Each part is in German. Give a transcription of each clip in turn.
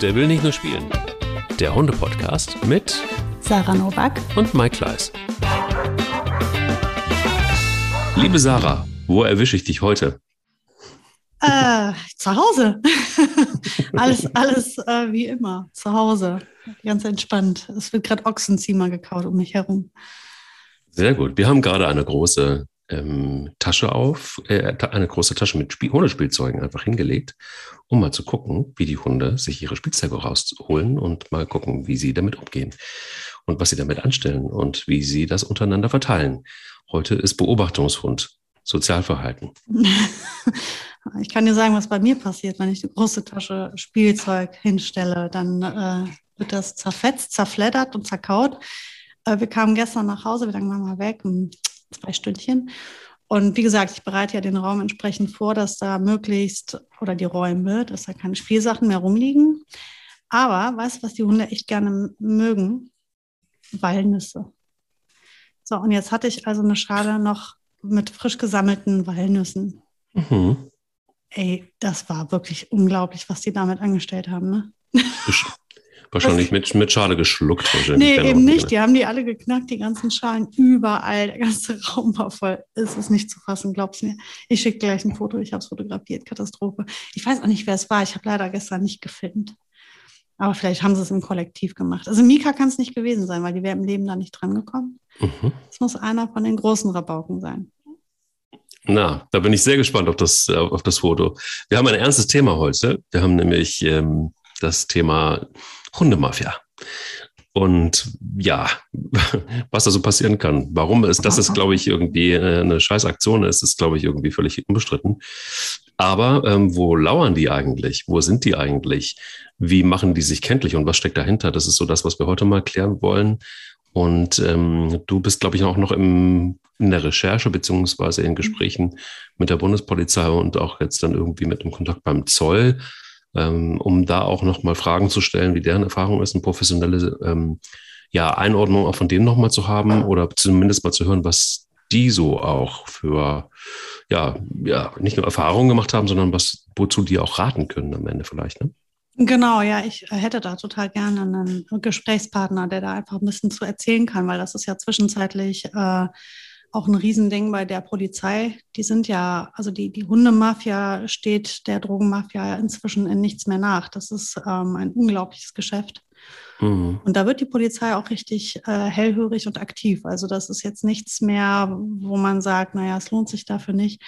Der will nicht nur spielen. Der Hunde-Podcast mit Sarah Novak und Mike Kleiss. Liebe Sarah, wo erwische ich dich heute? Äh, zu Hause. alles alles äh, wie immer, zu Hause. Ganz entspannt. Es wird gerade Ochsenziemer gekaut um mich herum. Sehr gut. Wir haben gerade eine große ähm, Tasche auf, äh, eine große Tasche mit Spiel Hundespielzeugen einfach hingelegt, um mal zu gucken, wie die Hunde sich ihre Spielzeuge rausholen und mal gucken, wie sie damit umgehen und was sie damit anstellen und wie sie das untereinander verteilen. Heute ist Beobachtungshund, Sozialverhalten. ich kann dir sagen, was bei mir passiert, wenn ich eine große Tasche Spielzeug hinstelle. Dann äh, wird das zerfetzt, zerfleddert und zerkaut. Äh, wir kamen gestern nach Hause, lange waren wir weg? Zwei Stündchen. Und wie gesagt, ich bereite ja den Raum entsprechend vor, dass da möglichst oder die Räume, dass da keine Spielsachen mehr rumliegen. Aber weißt du, was die Hunde echt gerne mögen? Walnüsse. So, und jetzt hatte ich also eine Schale noch mit frisch gesammelten Walnüssen. Mhm. Ey, das war wirklich unglaublich, was die damit angestellt haben. Ne? Wahrscheinlich mit, mit Schale geschluckt. Nee, eben nicht. Die haben die alle geknackt, die ganzen Schalen überall. Der ganze Raum war voll. Es ist nicht zu fassen, glaub's mir. Ich schicke gleich ein Foto. Ich habe es fotografiert. Katastrophe. Ich weiß auch nicht, wer es war. Ich habe leider gestern nicht gefilmt. Aber vielleicht haben sie es im Kollektiv gemacht. Also Mika kann es nicht gewesen sein, weil die wäre im Leben da nicht dran gekommen. Mhm. Es muss einer von den großen Rabauken sein. Na, da bin ich sehr gespannt auf das, auf das Foto. Wir haben ein ernstes Thema heute. Wir haben nämlich ähm, das Thema Hundemafia. Und ja, was da so passieren kann. Warum ist, das ist, glaube ich, irgendwie äh, eine Scheißaktion ist, ist, glaube ich, irgendwie völlig unbestritten. Aber ähm, wo lauern die eigentlich? Wo sind die eigentlich? Wie machen die sich kenntlich und was steckt dahinter? Das ist so das, was wir heute mal klären wollen. Und ähm, du bist, glaube ich, auch noch im, in der Recherche beziehungsweise in Gesprächen mit der Bundespolizei und auch jetzt dann irgendwie mit dem Kontakt beim Zoll ähm, um da auch nochmal Fragen zu stellen, wie deren Erfahrung ist, eine professionelle ähm, ja, Einordnung auch von denen nochmal zu haben oder zumindest mal zu hören, was die so auch für, ja, ja, nicht nur Erfahrungen gemacht haben, sondern was, wozu die auch raten können am Ende vielleicht, ne? Genau, ja, ich hätte da total gerne einen Gesprächspartner, der da einfach ein bisschen zu erzählen kann, weil das ist ja zwischenzeitlich äh, auch ein Riesending bei der Polizei. Die sind ja, also die, die Hundemafia steht der Drogenmafia inzwischen in nichts mehr nach. Das ist ähm, ein unglaubliches Geschäft. Mhm. Und da wird die Polizei auch richtig äh, hellhörig und aktiv. Also das ist jetzt nichts mehr, wo man sagt, naja, es lohnt sich dafür nicht,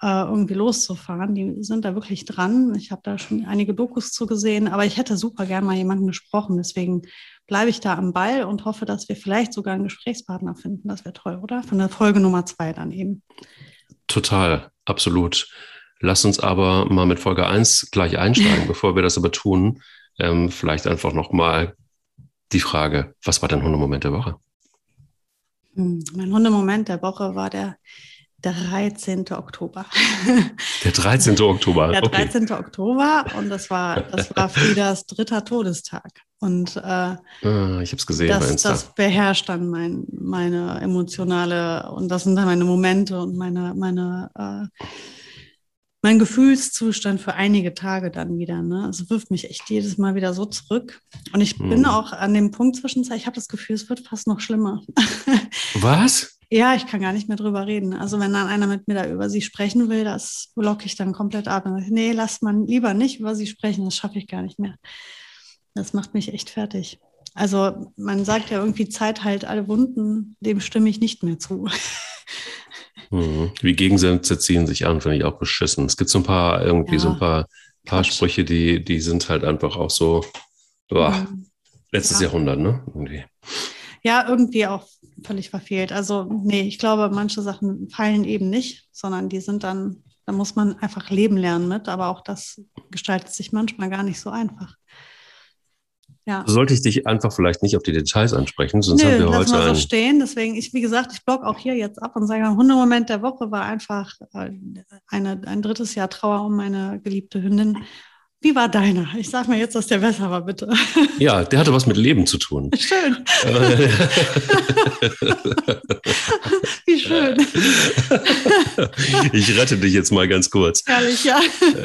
äh, irgendwie loszufahren. Die sind da wirklich dran. Ich habe da schon einige Dokus zugesehen, aber ich hätte super gern mal jemanden gesprochen. Deswegen bleibe ich da am Ball und hoffe, dass wir vielleicht sogar einen Gesprächspartner finden. Das wäre toll, oder? Von der Folge Nummer zwei dann eben. Total, absolut. Lass uns aber mal mit Folge 1 gleich einsteigen, bevor wir das aber tun. Ähm, vielleicht einfach nochmal die Frage, was war dein Hundemoment der Woche? Hm, mein Hundemoment der Woche war der 13. Oktober. Der 13. Oktober. Der 13. Okay. Oktober und das war, das war Friedas dritter Todestag. Und äh, ah, ich habe es gesehen. Das, das beherrscht dann mein, meine emotionale und das sind dann meine Momente und meine, meine äh, mein Gefühlszustand für einige Tage dann wieder. Ne? Es wirft mich echt jedes Mal wieder so zurück. Und ich hm. bin auch an dem Punkt zwischenzeit, ich habe das Gefühl, es wird fast noch schlimmer. Was? Ja, ich kann gar nicht mehr drüber reden. Also wenn dann einer mit mir da über sie sprechen will, das blocke ich dann komplett ab. Ich, nee, lass man lieber nicht über sie sprechen, das schaffe ich gar nicht mehr. Das macht mich echt fertig. Also man sagt ja irgendwie, Zeit heilt alle Wunden, dem stimme ich nicht mehr zu. Hm. Wie Gegensätze ziehen sich an, finde ich auch beschissen. Es gibt so ein paar, irgendwie ja. so ein paar, paar Sprüche, die, die sind halt einfach auch so, boah, mhm. letztes ja. Jahrhundert, ne? Irgendwie ja, irgendwie auch völlig verfehlt. Also, nee, ich glaube, manche Sachen fallen eben nicht, sondern die sind dann, da muss man einfach leben lernen mit, aber auch das gestaltet sich manchmal gar nicht so einfach. Ja. Sollte ich dich einfach vielleicht nicht auf die Details ansprechen, sonst Nö, haben wir heute. Mal so stehen. Deswegen, ich, wie gesagt, ich blog auch hier jetzt ab und sage, Hundemoment der Woche war einfach äh, eine, ein drittes Jahr Trauer um meine geliebte Hündin Wie war deiner? Ich sag mir jetzt, dass der besser war, bitte. Ja, der hatte was mit Leben zu tun. Schön. Wie schön. ich rette dich jetzt mal ganz kurz. Herrlich, ja.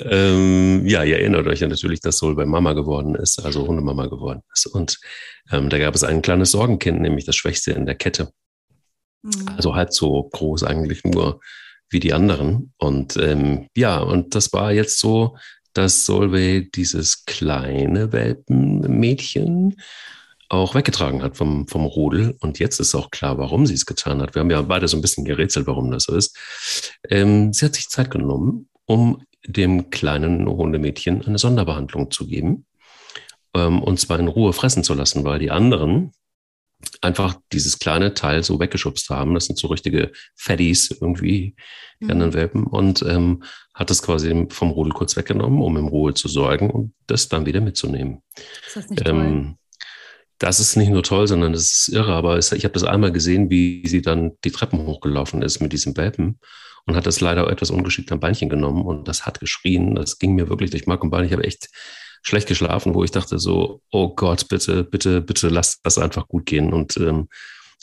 Ähm, ja, ihr erinnert euch ja natürlich, dass Sol bei Mama geworden ist, also Hundemama geworden ist. Und ähm, da gab es ein kleines Sorgenkind, nämlich das Schwächste in der Kette. Mhm. Also halb so groß eigentlich nur wie die anderen. Und ähm, ja, und das war jetzt so, dass Solveig dieses kleine Welpenmädchen auch weggetragen hat vom, vom Rudel. Und jetzt ist auch klar, warum sie es getan hat. Wir haben ja beide so ein bisschen gerätselt, warum das so ist. Ähm, sie hat sich Zeit genommen, um dem kleinen Hundemädchen eine Sonderbehandlung zu geben. Ähm, und zwar in Ruhe fressen zu lassen, weil die anderen einfach dieses kleine Teil so weggeschubst haben. Das sind so richtige Fatties irgendwie, die mhm. anderen Welpen. Und ähm, hat das quasi vom Rudel kurz weggenommen, um im Ruhe zu sorgen und das dann wieder mitzunehmen. Ist das nicht ähm, toll? Das ist nicht nur toll, sondern das ist irre. Aber es, ich habe das einmal gesehen, wie sie dann die Treppen hochgelaufen ist mit diesem Welpen und hat das leider etwas ungeschickt am Beinchen genommen und das hat geschrien. Das ging mir wirklich durch Mark und Bein. Ich habe echt schlecht geschlafen, wo ich dachte so, oh Gott, bitte, bitte, bitte lass das einfach gut gehen und ähm,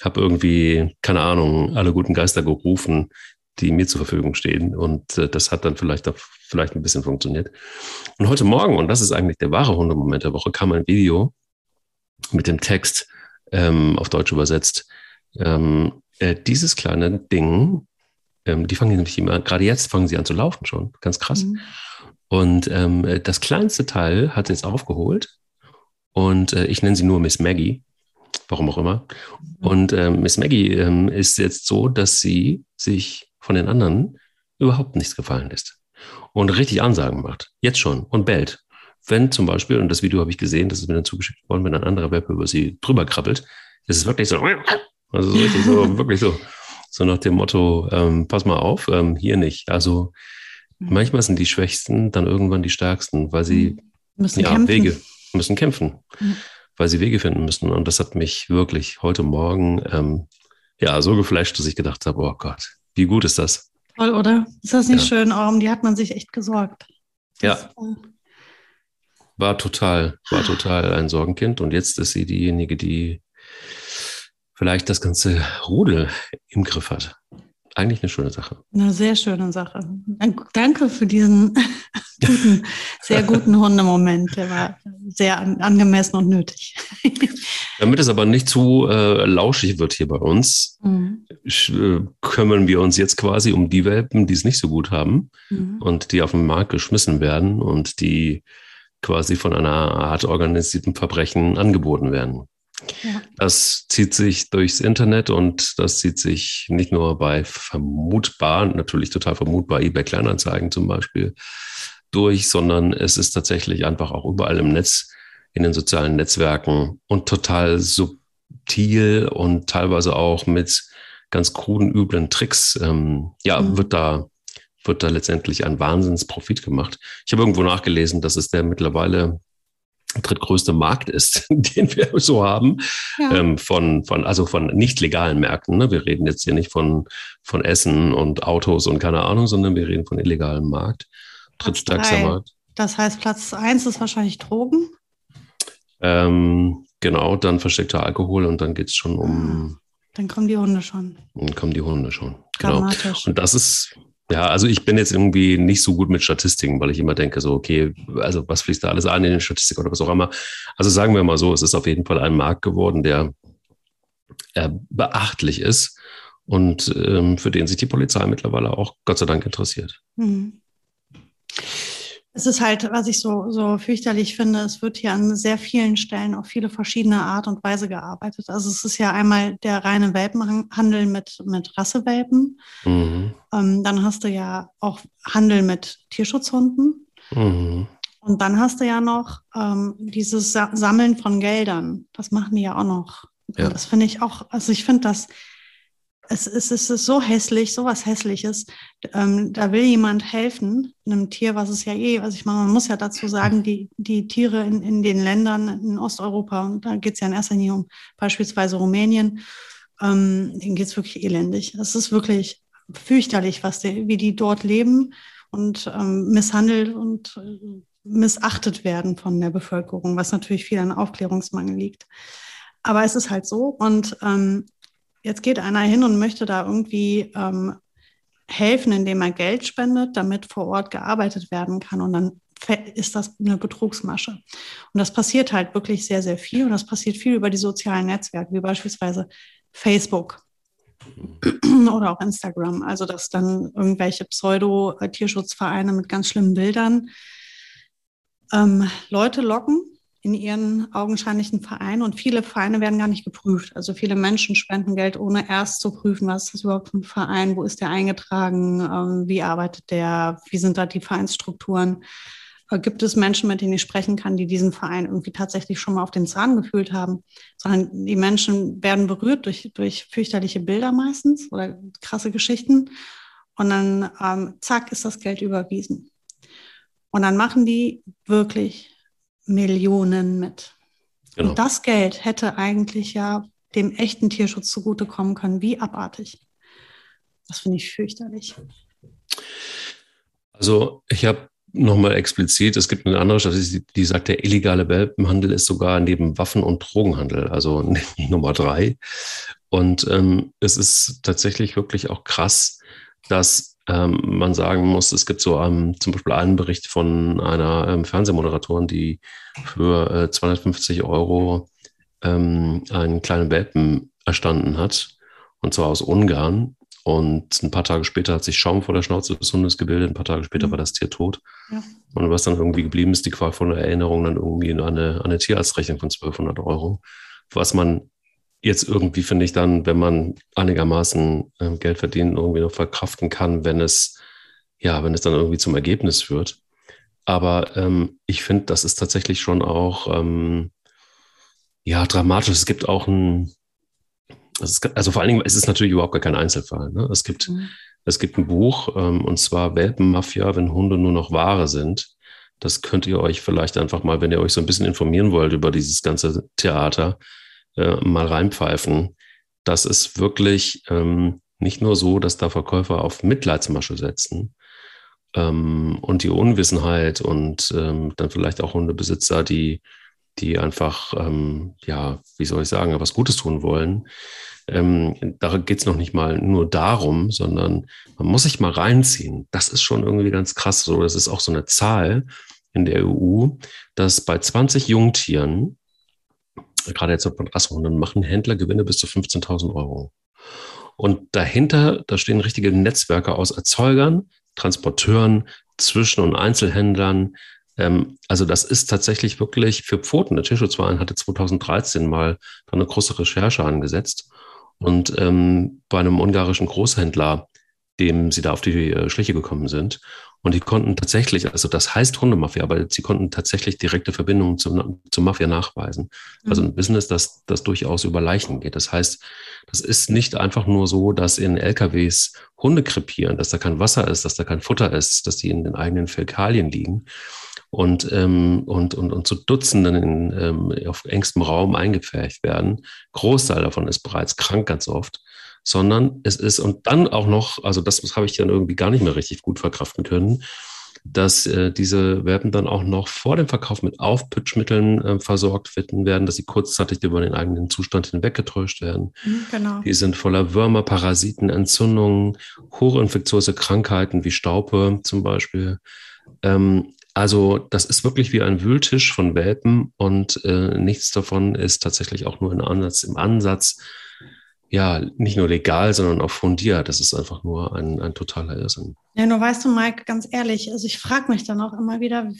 habe irgendwie, keine Ahnung, alle guten Geister gerufen, die mir zur Verfügung stehen und äh, das hat dann vielleicht auch, vielleicht ein bisschen funktioniert. Und heute Morgen, und das ist eigentlich der wahre Hundemoment der Woche, kam ein Video mit dem Text ähm, auf Deutsch übersetzt. Ähm, äh, dieses kleine Ding, ähm, die fangen nämlich immer, gerade jetzt fangen sie an zu laufen schon, ganz krass. Mhm. Und ähm, das kleinste Teil hat sie jetzt aufgeholt. Und äh, ich nenne sie nur Miss Maggie, warum auch immer. Mhm. Und äh, Miss Maggie ähm, ist jetzt so, dass sie sich von den anderen überhaupt nichts gefallen lässt. Und richtig Ansagen macht. Jetzt schon. Und bellt. Wenn zum Beispiel, und das Video habe ich gesehen, das ist mir dann zugeschickt worden, wenn ein anderer Welpe über sie drüber krabbelt, ist es wirklich so, also so richtig so, wirklich so, so nach dem Motto, ähm, pass mal auf, ähm, hier nicht. Also. Manchmal sind die Schwächsten dann irgendwann die Stärksten, weil sie mhm. müssen ja, kämpfen. Wege müssen kämpfen, mhm. weil sie Wege finden müssen. Und das hat mich wirklich heute Morgen ähm, ja so geflasht, dass ich gedacht habe, oh Gott, wie gut ist das? Toll, oder? Ist das nicht ja. schön? Oh, um die hat man sich echt gesorgt. Das, ja. Äh, war total, war total ein Sorgenkind. Und jetzt ist sie diejenige, die vielleicht das ganze Rudel im Griff hat eigentlich eine schöne Sache. Eine sehr schöne Sache. Danke für diesen guten, sehr guten Hundemoment. Der war sehr angemessen und nötig. Damit es aber nicht zu äh, lauschig wird hier bei uns, mhm. Äh, kümmern wir uns jetzt quasi um die Welpen, die es nicht so gut haben mhm. und die auf den Markt geschmissen werden und die quasi von einer Art organisierten Verbrechen angeboten werden. Das zieht sich durchs Internet und das zieht sich nicht nur bei vermutbar, natürlich total vermutbar, eBay Kleinanzeigen zum Beispiel durch, sondern es ist tatsächlich einfach auch überall im Netz, in den sozialen Netzwerken und total subtil und teilweise auch mit ganz kruden, üblen Tricks, ähm, ja, mhm. wird da wird da letztendlich ein Wahnsinnsprofit gemacht. Ich habe irgendwo nachgelesen, dass es der mittlerweile drittgrößte Markt ist, den wir so haben, ja. ähm, von, von, also von nicht legalen Märkten. Ne? Wir reden jetzt hier nicht von, von Essen und Autos und keine Ahnung, sondern wir reden von illegalem Markt. Drittstärkster Markt. Das heißt, Platz eins ist wahrscheinlich Drogen? Ähm, genau, dann versteckter Alkohol und dann geht es schon um. Dann kommen die Hunde schon. Dann kommen die Hunde schon. Genau. Und das ist, ja, also ich bin jetzt irgendwie nicht so gut mit Statistiken, weil ich immer denke, so, okay, also was fließt da alles ein in den Statistiken oder was auch immer. Also sagen wir mal so, es ist auf jeden Fall ein Markt geworden, der äh, beachtlich ist und ähm, für den sich die Polizei mittlerweile auch Gott sei Dank interessiert. Mhm. Es ist halt, was ich so, so fürchterlich finde, es wird hier an sehr vielen Stellen auf viele verschiedene Art und Weise gearbeitet. Also es ist ja einmal der reine Welpenhandel mit, mit Rassewelpen. Mhm. Ähm, dann hast du ja auch Handel mit Tierschutzhunden. Mhm. Und dann hast du ja noch ähm, dieses Sammeln von Geldern. Das machen die ja auch noch. Ja. Das finde ich auch, also ich finde das es, es, es ist so hässlich, so was Hässliches. Ähm, da will jemand helfen, einem Tier, was es ja eh, was ich meine, man muss ja dazu sagen, die, die Tiere in, in den Ländern in Osteuropa, und da geht es ja in erster Linie um beispielsweise Rumänien, ähm, denen geht es wirklich elendig. Es ist wirklich fürchterlich, was die, wie die dort leben und ähm, misshandelt und äh, missachtet werden von der Bevölkerung, was natürlich viel an Aufklärungsmangel liegt. Aber es ist halt so. Und ähm, jetzt geht einer hin und möchte da irgendwie ähm, helfen, indem er Geld spendet, damit vor Ort gearbeitet werden kann. Und dann ist das eine Betrugsmasche. Und das passiert halt wirklich sehr, sehr viel. Und das passiert viel über die sozialen Netzwerke, wie beispielsweise Facebook oder auch Instagram. Also, dass dann irgendwelche Pseudo-Tierschutzvereine mit ganz schlimmen Bildern ähm, Leute locken in ihren augenscheinlichen Verein und viele Vereine werden gar nicht geprüft. Also viele Menschen spenden Geld, ohne erst zu prüfen, was ist das überhaupt ein Verein, wo ist der eingetragen, ähm, wie arbeitet der, wie sind da die Vereinsstrukturen. Äh, gibt es Menschen, mit denen ich sprechen kann, die diesen Verein irgendwie tatsächlich schon mal auf den Zahn gefühlt haben, sondern die Menschen werden berührt durch, durch fürchterliche Bilder meistens oder krasse Geschichten. Und dann, ähm, zack, ist das Geld überwiesen. Und dann machen die wirklich Millionen mit. Genau. Und das Geld hätte eigentlich ja dem echten Tierschutz zugutekommen können. Wie abartig. Das finde ich fürchterlich. Also ich habe nochmal explizit, es gibt eine andere Statistik, die sagt, der illegale Welpenhandel ist sogar neben Waffen- und Drogenhandel, also Nummer drei. Und ähm, es ist tatsächlich wirklich auch krass, dass ähm, man sagen muss, es gibt so ähm, zum Beispiel einen Bericht von einer ähm, Fernsehmoderatorin, die für äh, 250 Euro ähm, einen kleinen Welpen erstanden hat, und zwar aus Ungarn. Und ein paar Tage später hat sich Schaum vor der Schnauze des Hundes gebildet, ein paar Tage später mhm. war das Tier tot. Ja. Und was dann irgendwie geblieben ist, die qualvolle Erinnerung dann irgendwie in eine, eine Tierarztrechnung von 1200 Euro, was man jetzt irgendwie, finde ich dann, wenn man einigermaßen äh, Geld verdient, irgendwie noch verkraften kann, wenn es, ja, wenn es dann irgendwie zum Ergebnis führt. Aber ähm, ich finde, das ist tatsächlich schon auch, ähm, ja, dramatisch. Es gibt auch ein, also vor allen Dingen, es ist natürlich überhaupt gar kein Einzelfall. Ne? Es gibt, mhm. es gibt ein Buch, ähm, und zwar Welpenmafia, wenn Hunde nur noch Ware sind. Das könnt ihr euch vielleicht einfach mal, wenn ihr euch so ein bisschen informieren wollt über dieses ganze Theater, äh, mal reinpfeifen. Das ist wirklich ähm, nicht nur so, dass da Verkäufer auf Mitleidsmasche setzen ähm, und die Unwissenheit und ähm, dann vielleicht auch Hundebesitzer, die, die einfach, ähm, ja, wie soll ich sagen, was Gutes tun wollen. Ähm, da geht es noch nicht mal nur darum, sondern man muss sich mal reinziehen. Das ist schon irgendwie ganz krass. So, das ist auch so eine Zahl in der EU, dass bei 20 Jungtieren gerade jetzt von Rassehunden, machen Händler Gewinne bis zu 15.000 Euro. Und dahinter, da stehen richtige Netzwerke aus Erzeugern, Transporteuren, Zwischen- und Einzelhändlern. Ähm, also das ist tatsächlich wirklich für Pfoten. Der Tierschutzverein hatte 2013 mal eine große Recherche angesetzt. Und ähm, bei einem ungarischen Großhändler, dem sie da auf die äh, Schliche gekommen sind. Und die konnten tatsächlich, also das heißt Hundemafia, aber sie konnten tatsächlich direkte Verbindungen zum, zur Mafia nachweisen. Mhm. Also ein Business, das, das durchaus über Leichen geht. Das heißt, das ist nicht einfach nur so, dass in LKWs Hunde krepieren, dass da kein Wasser ist, dass da kein Futter ist, dass die in den eigenen Fäkalien liegen und, ähm, und, und, und zu Dutzenden in, ähm, auf engstem Raum eingepfercht werden. Großteil davon ist bereits krank ganz oft sondern es ist und dann auch noch, also das, habe ich dann irgendwie gar nicht mehr richtig gut verkraften können, dass äh, diese Werben dann auch noch vor dem Verkauf mit Aufputschmitteln äh, versorgt werden, dass sie kurzzeitig über den eigenen Zustand hinweggetäuscht werden. Mhm, genau. Die sind voller Würmer, Parasiten, Entzündungen, hochinfektiöse Krankheiten wie Staupe zum Beispiel. Ähm, also das ist wirklich wie ein Wühltisch von Welpen und äh, nichts davon ist tatsächlich auch nur in Ansatz, im Ansatz ja, nicht nur legal, sondern auch fundiert. Das ist einfach nur ein, ein totaler Irrsinn. Ja, nur weißt du, Mike, ganz ehrlich, also ich frage mich dann auch immer wieder,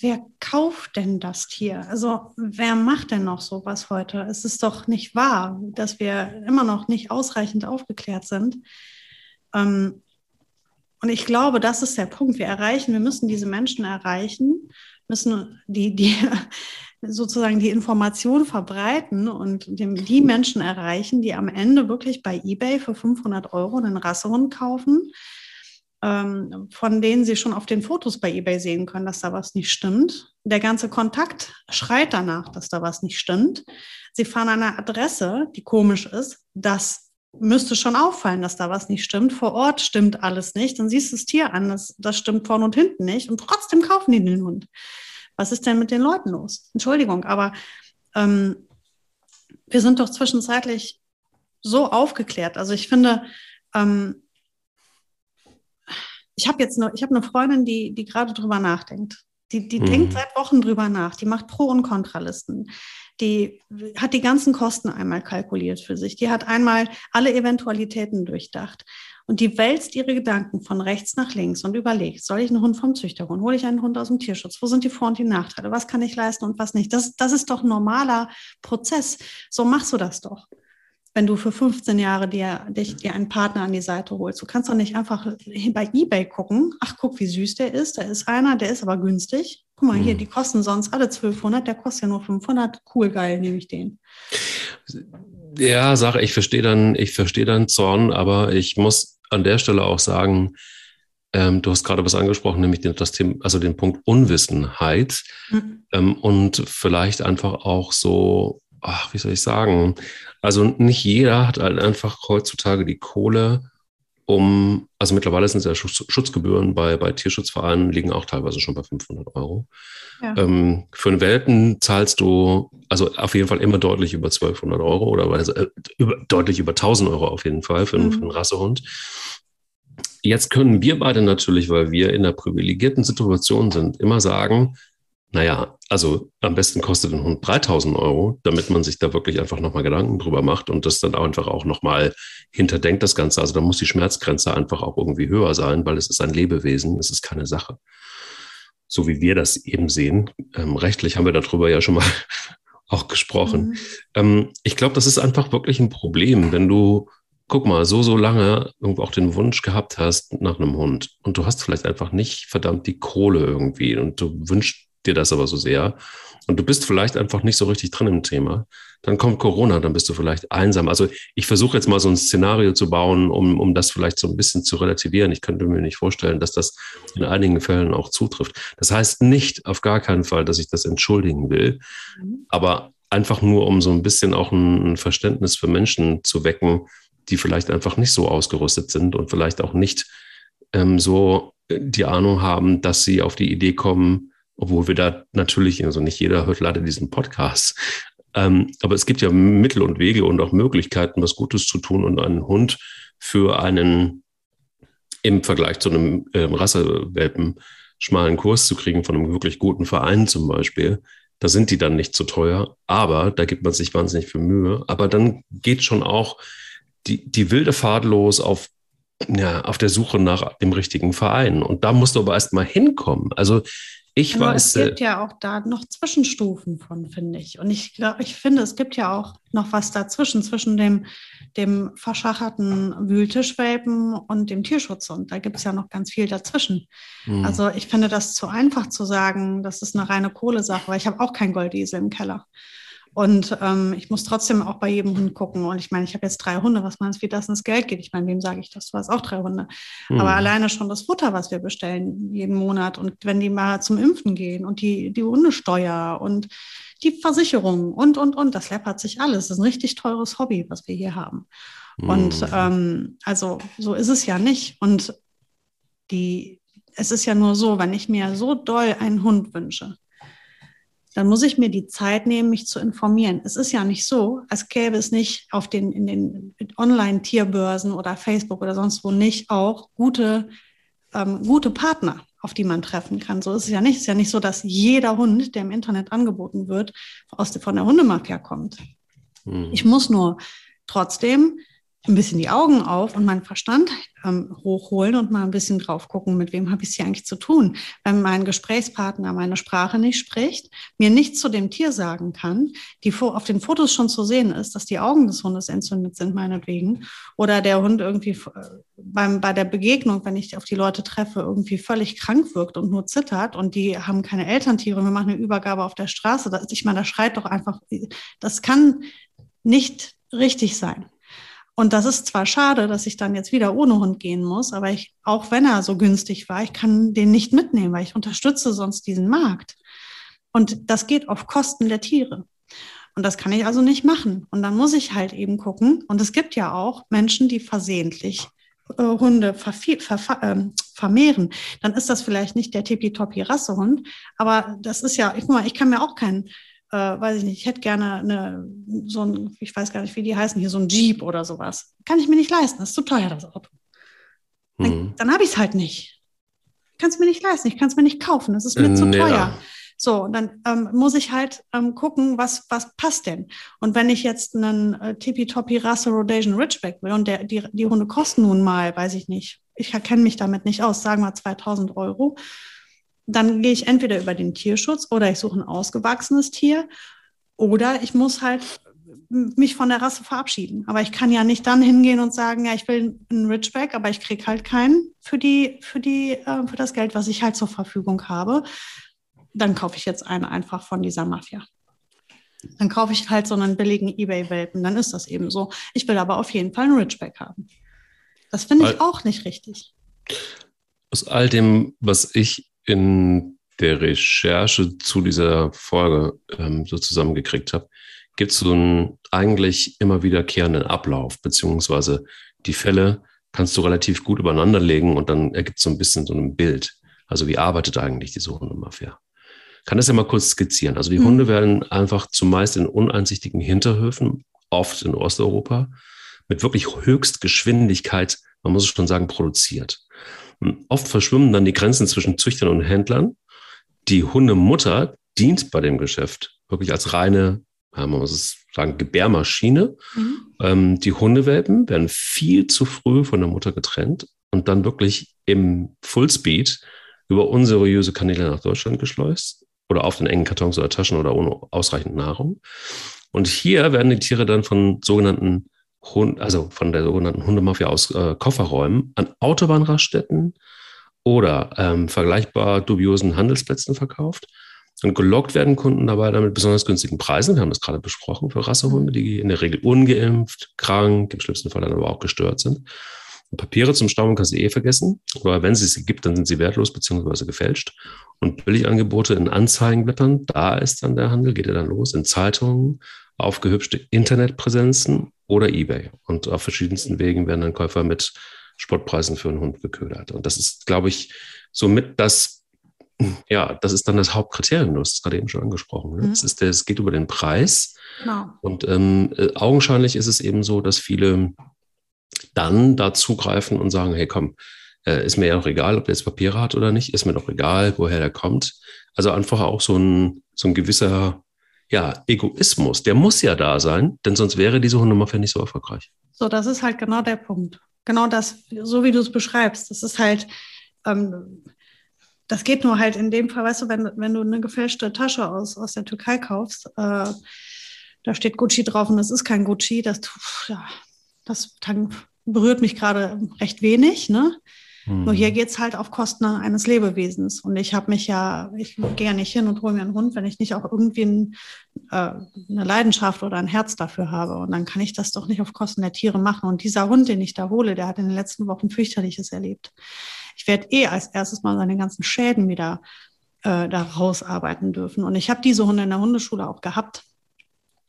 wer kauft denn das Tier? Also wer macht denn noch sowas heute? Es ist doch nicht wahr, dass wir immer noch nicht ausreichend aufgeklärt sind. Ähm, und ich glaube, das ist der Punkt. Wir erreichen, wir müssen diese Menschen erreichen, müssen die, die sozusagen die Information verbreiten und dem, die Menschen erreichen, die am Ende wirklich bei eBay für 500 Euro einen Rassehund kaufen, ähm, von denen sie schon auf den Fotos bei eBay sehen können, dass da was nicht stimmt. Der ganze Kontakt schreit danach, dass da was nicht stimmt. Sie fahren an eine Adresse, die komisch ist, dass müsste schon auffallen, dass da was nicht stimmt. Vor Ort stimmt alles nicht. Dann siehst du das Tier an, das, das stimmt vorne und hinten nicht. Und trotzdem kaufen die den Hund. Was ist denn mit den Leuten los? Entschuldigung, aber ähm, wir sind doch zwischenzeitlich so aufgeklärt. Also ich finde, ähm, ich habe jetzt nur, ich habe eine Freundin, die, die gerade drüber nachdenkt. Die, die mhm. denkt seit Wochen drüber nach. Die macht Pro- und Kontralisten. Die hat die ganzen Kosten einmal kalkuliert für sich. Die hat einmal alle Eventualitäten durchdacht. Und die wälzt ihre Gedanken von rechts nach links und überlegt, soll ich einen Hund vom Züchter holen? Hole ich einen Hund aus dem Tierschutz? Wo sind die Vor- und die Nachteile? Was kann ich leisten und was nicht? Das, das ist doch ein normaler Prozess. So machst du das doch wenn du für 15 Jahre dir, dich, dir einen Partner an die Seite holst. Du kannst doch nicht einfach bei eBay gucken. Ach, guck, wie süß der ist. Da ist einer, der ist aber günstig. Guck mal, hier, hm. die kosten sonst alle 1200, der kostet ja nur 500. Cool, geil, nehme ich den. Ja, Sache, ich verstehe dann, ich verstehe dann Zorn, aber ich muss an der Stelle auch sagen, ähm, du hast gerade was angesprochen, nämlich den, das Thema, also den Punkt Unwissenheit mhm. ähm, und vielleicht einfach auch so, ach, wie soll ich sagen, also nicht jeder hat halt einfach heutzutage die Kohle, um, also mittlerweile sind es ja Schutz, Schutzgebühren bei, bei Tierschutzvereinen, liegen auch teilweise schon bei 500 Euro. Ja. Ähm, für einen Welpen zahlst du also auf jeden Fall immer deutlich über 1200 Euro oder also, äh, über, deutlich über 1000 Euro auf jeden Fall für, mhm. für einen Rassehund. Jetzt können wir beide natürlich, weil wir in einer privilegierten Situation sind, immer sagen, naja, also am besten kostet ein Hund 3000 Euro, damit man sich da wirklich einfach nochmal Gedanken drüber macht und das dann einfach auch nochmal hinterdenkt, das Ganze. Also da muss die Schmerzgrenze einfach auch irgendwie höher sein, weil es ist ein Lebewesen, es ist keine Sache. So wie wir das eben sehen. Ähm, rechtlich haben wir darüber ja schon mal auch gesprochen. Mhm. Ähm, ich glaube, das ist einfach wirklich ein Problem, wenn du, guck mal, so, so lange irgendwo auch den Wunsch gehabt hast nach einem Hund und du hast vielleicht einfach nicht verdammt die Kohle irgendwie und du wünschst dir das aber so sehr und du bist vielleicht einfach nicht so richtig drin im Thema, dann kommt Corona, dann bist du vielleicht einsam. Also ich versuche jetzt mal so ein Szenario zu bauen, um, um das vielleicht so ein bisschen zu relativieren. Ich könnte mir nicht vorstellen, dass das in einigen Fällen auch zutrifft. Das heißt nicht auf gar keinen Fall, dass ich das entschuldigen will, mhm. aber einfach nur, um so ein bisschen auch ein Verständnis für Menschen zu wecken, die vielleicht einfach nicht so ausgerüstet sind und vielleicht auch nicht ähm, so die Ahnung haben, dass sie auf die Idee kommen, obwohl wir da natürlich, also nicht jeder hört leider diesen Podcast, ähm, aber es gibt ja Mittel und Wege und auch Möglichkeiten, was Gutes zu tun und einen Hund für einen im Vergleich zu einem ähm, Rassewelpen schmalen Kurs zu kriegen von einem wirklich guten Verein zum Beispiel. Da sind die dann nicht zu teuer, aber da gibt man sich wahnsinnig viel Mühe. Aber dann geht schon auch die, die wilde Fahrt los auf, ja, auf der Suche nach dem richtigen Verein. Und da musst du aber erst mal hinkommen. Also ich Aber weiß. Es gibt äh, ja auch da noch Zwischenstufen von, finde ich. Und ich glaube, ich finde, es gibt ja auch noch was dazwischen, zwischen dem, dem verschacherten Wühltischwelpen und dem Tierschutz. Und da gibt es ja noch ganz viel dazwischen. Hm. Also ich finde das zu einfach zu sagen, das ist eine reine Kohlesache, weil ich habe auch kein Goldiesel im Keller. Und ähm, ich muss trotzdem auch bei jedem Hund gucken. Und ich meine, ich habe jetzt drei Hunde. Was meinst du, wie das ins Geld geht? Ich meine, wem sage ich das? Du hast auch drei Hunde. Mhm. Aber alleine schon das Futter, was wir bestellen jeden Monat. Und wenn die mal zum Impfen gehen und die, die Hundesteuer und die Versicherung und, und, und, das läppert sich alles. Das ist ein richtig teures Hobby, was wir hier haben. Mhm. Und ähm, also so ist es ja nicht. Und die, es ist ja nur so, wenn ich mir so doll einen Hund wünsche, dann muss ich mir die Zeit nehmen, mich zu informieren. Es ist ja nicht so, als gäbe es nicht auf den, in den Online-Tierbörsen oder Facebook oder sonst wo nicht auch gute, ähm, gute Partner, auf die man treffen kann. So ist es ja nicht. Es ist ja nicht so, dass jeder Hund, der im Internet angeboten wird, aus, von der Hundemafia kommt. Mhm. Ich muss nur trotzdem ein bisschen die Augen auf und meinen Verstand ähm, hochholen und mal ein bisschen drauf gucken, mit wem habe ich es hier eigentlich zu tun. Wenn mein Gesprächspartner meine Sprache nicht spricht, mir nichts zu dem Tier sagen kann, die auf den Fotos schon zu sehen ist, dass die Augen des Hundes entzündet sind, meinetwegen, oder der Hund irgendwie äh, beim, bei der Begegnung, wenn ich auf die Leute treffe, irgendwie völlig krank wirkt und nur zittert und die haben keine Elterntiere, wir machen eine Übergabe auf der Straße. Das, ich meine, da schreit doch einfach, das kann nicht richtig sein. Und das ist zwar schade, dass ich dann jetzt wieder ohne Hund gehen muss, aber ich, auch wenn er so günstig war, ich kann den nicht mitnehmen, weil ich unterstütze sonst diesen Markt. Und das geht auf Kosten der Tiere. Und das kann ich also nicht machen. Und dann muss ich halt eben gucken. Und es gibt ja auch Menschen, die versehentlich äh, Hunde äh, vermehren. Dann ist das vielleicht nicht der tippitoppi Rassehund, aber das ist ja, ich, guck mal, ich kann mir auch keinen äh, weiß ich nicht, ich hätte gerne eine, so ein, ich weiß gar nicht, wie die heißen hier, so ein Jeep oder sowas. Kann ich mir nicht leisten, das ist zu teuer, das Auto. Dann, mhm. dann habe ich es halt nicht. Kann es mir nicht leisten, ich kann es mir nicht kaufen, das ist mir zu teuer. Ja. So, dann ähm, muss ich halt ähm, gucken, was, was passt denn. Und wenn ich jetzt einen äh, Tippy-Toppy Rasse Rhodesian Ridgeback will und der, die, die Hunde kosten nun mal, weiß ich nicht, ich kenne mich damit nicht aus, sagen wir 2000 Euro, dann gehe ich entweder über den Tierschutz oder ich suche ein ausgewachsenes Tier oder ich muss halt mich von der Rasse verabschieden. Aber ich kann ja nicht dann hingehen und sagen, ja, ich will einen Ridgeback, aber ich kriege halt keinen für die, für die, äh, für das Geld, was ich halt zur Verfügung habe dann kaufe ich jetzt einen einfach von dieser Mafia. Dann kaufe ich halt so einen billigen Ebay-Welpen, dann ist das eben so. Ich will aber auf jeden Fall einen Ridgeback haben. Das finde ich auch nicht richtig. Aus all dem, was ich in der Recherche zu dieser Folge ähm, so zusammengekriegt habe, gibt es so einen eigentlich immer wiederkehrenden Ablauf, beziehungsweise die Fälle kannst du relativ gut übereinanderlegen und dann ergibt es so ein bisschen so ein Bild. Also wie arbeitet eigentlich diese Hundemafia? kann das ja mal kurz skizzieren. Also die mhm. Hunde werden einfach zumeist in uneinsichtigen Hinterhöfen, oft in Osteuropa, mit wirklich Höchstgeschwindigkeit, man muss es schon sagen, produziert. Oft verschwimmen dann die Grenzen zwischen Züchtern und Händlern. Die Hundemutter dient bei dem Geschäft wirklich als reine, man muss es sagen, Gebärmaschine. Mhm. Ähm, die Hundewelpen werden viel zu früh von der Mutter getrennt und dann wirklich im Fullspeed über unseriöse Kanäle nach Deutschland geschleust oder auf den engen Kartons oder Taschen oder ohne ausreichend Nahrung. Und hier werden die Tiere dann von sogenannten Hund, also von der sogenannten Hundemafia aus äh, Kofferräumen an Autobahnraststätten oder ähm, vergleichbar dubiosen Handelsplätzen verkauft. Und gelockt werden Kunden dabei dann mit besonders günstigen Preisen. Wir haben das gerade besprochen für Rassehunde, die in der Regel ungeimpft, krank, im schlimmsten Fall dann aber auch gestört sind. Papiere zum Stauben kannst du eh vergessen. Aber wenn es sie gibt, dann sind sie wertlos bzw. gefälscht. Und Billigangebote in Anzeigenblättern, da ist dann der Handel, geht er dann los, in Zeitungen, aufgehübschte Internetpräsenzen oder Ebay. Und auf verschiedensten Wegen werden dann Käufer mit Spottpreisen für einen Hund geködert. Und das ist, glaube ich, somit das, ja, das ist dann das Hauptkriterium, du hast es gerade eben schon angesprochen. Ne? Mhm. Es, ist es geht über den Preis. Genau. Und ähm, äh, augenscheinlich ist es eben so, dass viele dann da zugreifen und sagen, hey komm, äh, ist mir ja auch egal, ob der jetzt Papiere hat oder nicht, ist mir doch egal, woher der kommt. Also einfach auch so ein, so ein gewisser ja, Egoismus, der muss ja da sein, denn sonst wäre diese Hundemafia nicht so erfolgreich. So, das ist halt genau der Punkt. Genau das, so wie du es beschreibst. Das ist halt, ähm, das geht nur halt in dem Fall, weißt du, wenn, wenn du eine gefälschte Tasche aus, aus der Türkei kaufst, äh, da steht Gucci drauf und das ist kein Gucci, das, ja, das berührt mich gerade recht wenig. Ne? Mhm. Nur hier geht es halt auf Kosten eines Lebewesens. Und ich habe mich ja, ich gehe ja nicht hin und hole mir einen Hund, wenn ich nicht auch irgendwie ein, äh, eine Leidenschaft oder ein Herz dafür habe. Und dann kann ich das doch nicht auf Kosten der Tiere machen. Und dieser Hund, den ich da hole, der hat in den letzten Wochen fürchterliches erlebt. Ich werde eh als erstes mal seine ganzen Schäden wieder äh, da rausarbeiten dürfen. Und ich habe diese Hunde in der Hundeschule auch gehabt.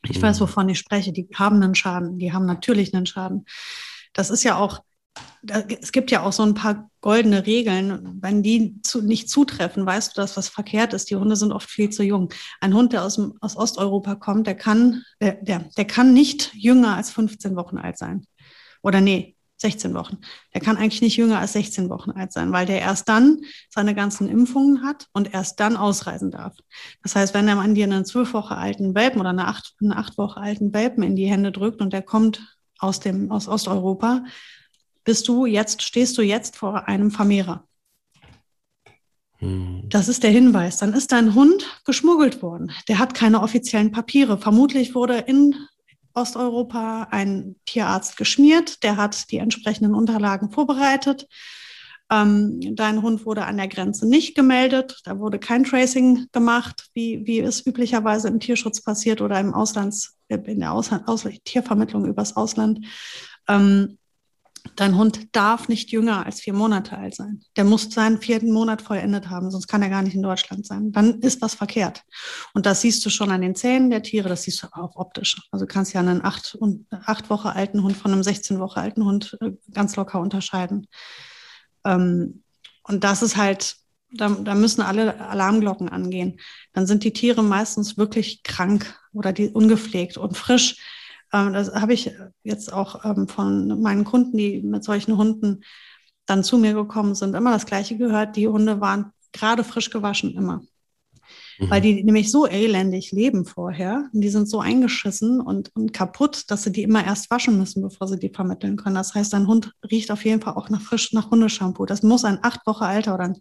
Ich weiß, mhm. wovon ich spreche. Die haben einen Schaden. Die haben natürlich einen Schaden das ist ja auch, es gibt ja auch so ein paar goldene Regeln. Wenn die zu, nicht zutreffen, weißt du, dass was verkehrt ist. Die Hunde sind oft viel zu jung. Ein Hund, der aus, dem, aus Osteuropa kommt, der kann, der, der, der kann nicht jünger als 15 Wochen alt sein. Oder nee, 16 Wochen. Der kann eigentlich nicht jünger als 16 Wochen alt sein, weil der erst dann seine ganzen Impfungen hat und erst dann ausreisen darf. Das heißt, wenn der Mann dir einen zwölf Wochen alten Welpen oder eine acht, eine acht Wochen alten Welpen in die Hände drückt und der kommt aus, dem, aus Osteuropa, bist du jetzt, stehst du jetzt vor einem Vermehrer. Hm. Das ist der Hinweis. Dann ist dein Hund geschmuggelt worden. Der hat keine offiziellen Papiere. Vermutlich wurde in Osteuropa ein Tierarzt geschmiert. Der hat die entsprechenden Unterlagen vorbereitet. Ähm, dein Hund wurde an der Grenze nicht gemeldet. Da wurde kein Tracing gemacht, wie, wie es üblicherweise im Tierschutz passiert oder im Auslands, in der Ausland, Ausland, Tiervermittlung übers Ausland. Ähm, Dein Hund darf nicht jünger als vier Monate alt sein. Der muss seinen vierten Monat vollendet haben, sonst kann er gar nicht in Deutschland sein. Dann ist was verkehrt. Und das siehst du schon an den Zähnen der Tiere, das siehst du auch optisch. Also du kannst ja einen acht, und, acht Woche alten Hund von einem 16 Woche alten Hund äh, ganz locker unterscheiden. Ähm, und das ist halt, da, da müssen alle Alarmglocken angehen. Dann sind die Tiere meistens wirklich krank oder die ungepflegt und frisch ähm, das habe ich jetzt auch ähm, von meinen Kunden, die mit solchen Hunden dann zu mir gekommen sind, immer das Gleiche gehört. Die Hunde waren gerade frisch gewaschen, immer. Mhm. Weil die nämlich so elendig leben vorher. Und die sind so eingeschissen und, und kaputt, dass sie die immer erst waschen müssen, bevor sie die vermitteln können. Das heißt, ein Hund riecht auf jeden Fall auch nach frisch, nach Hundeshampoo. Das muss ein acht Wochen alter oder ein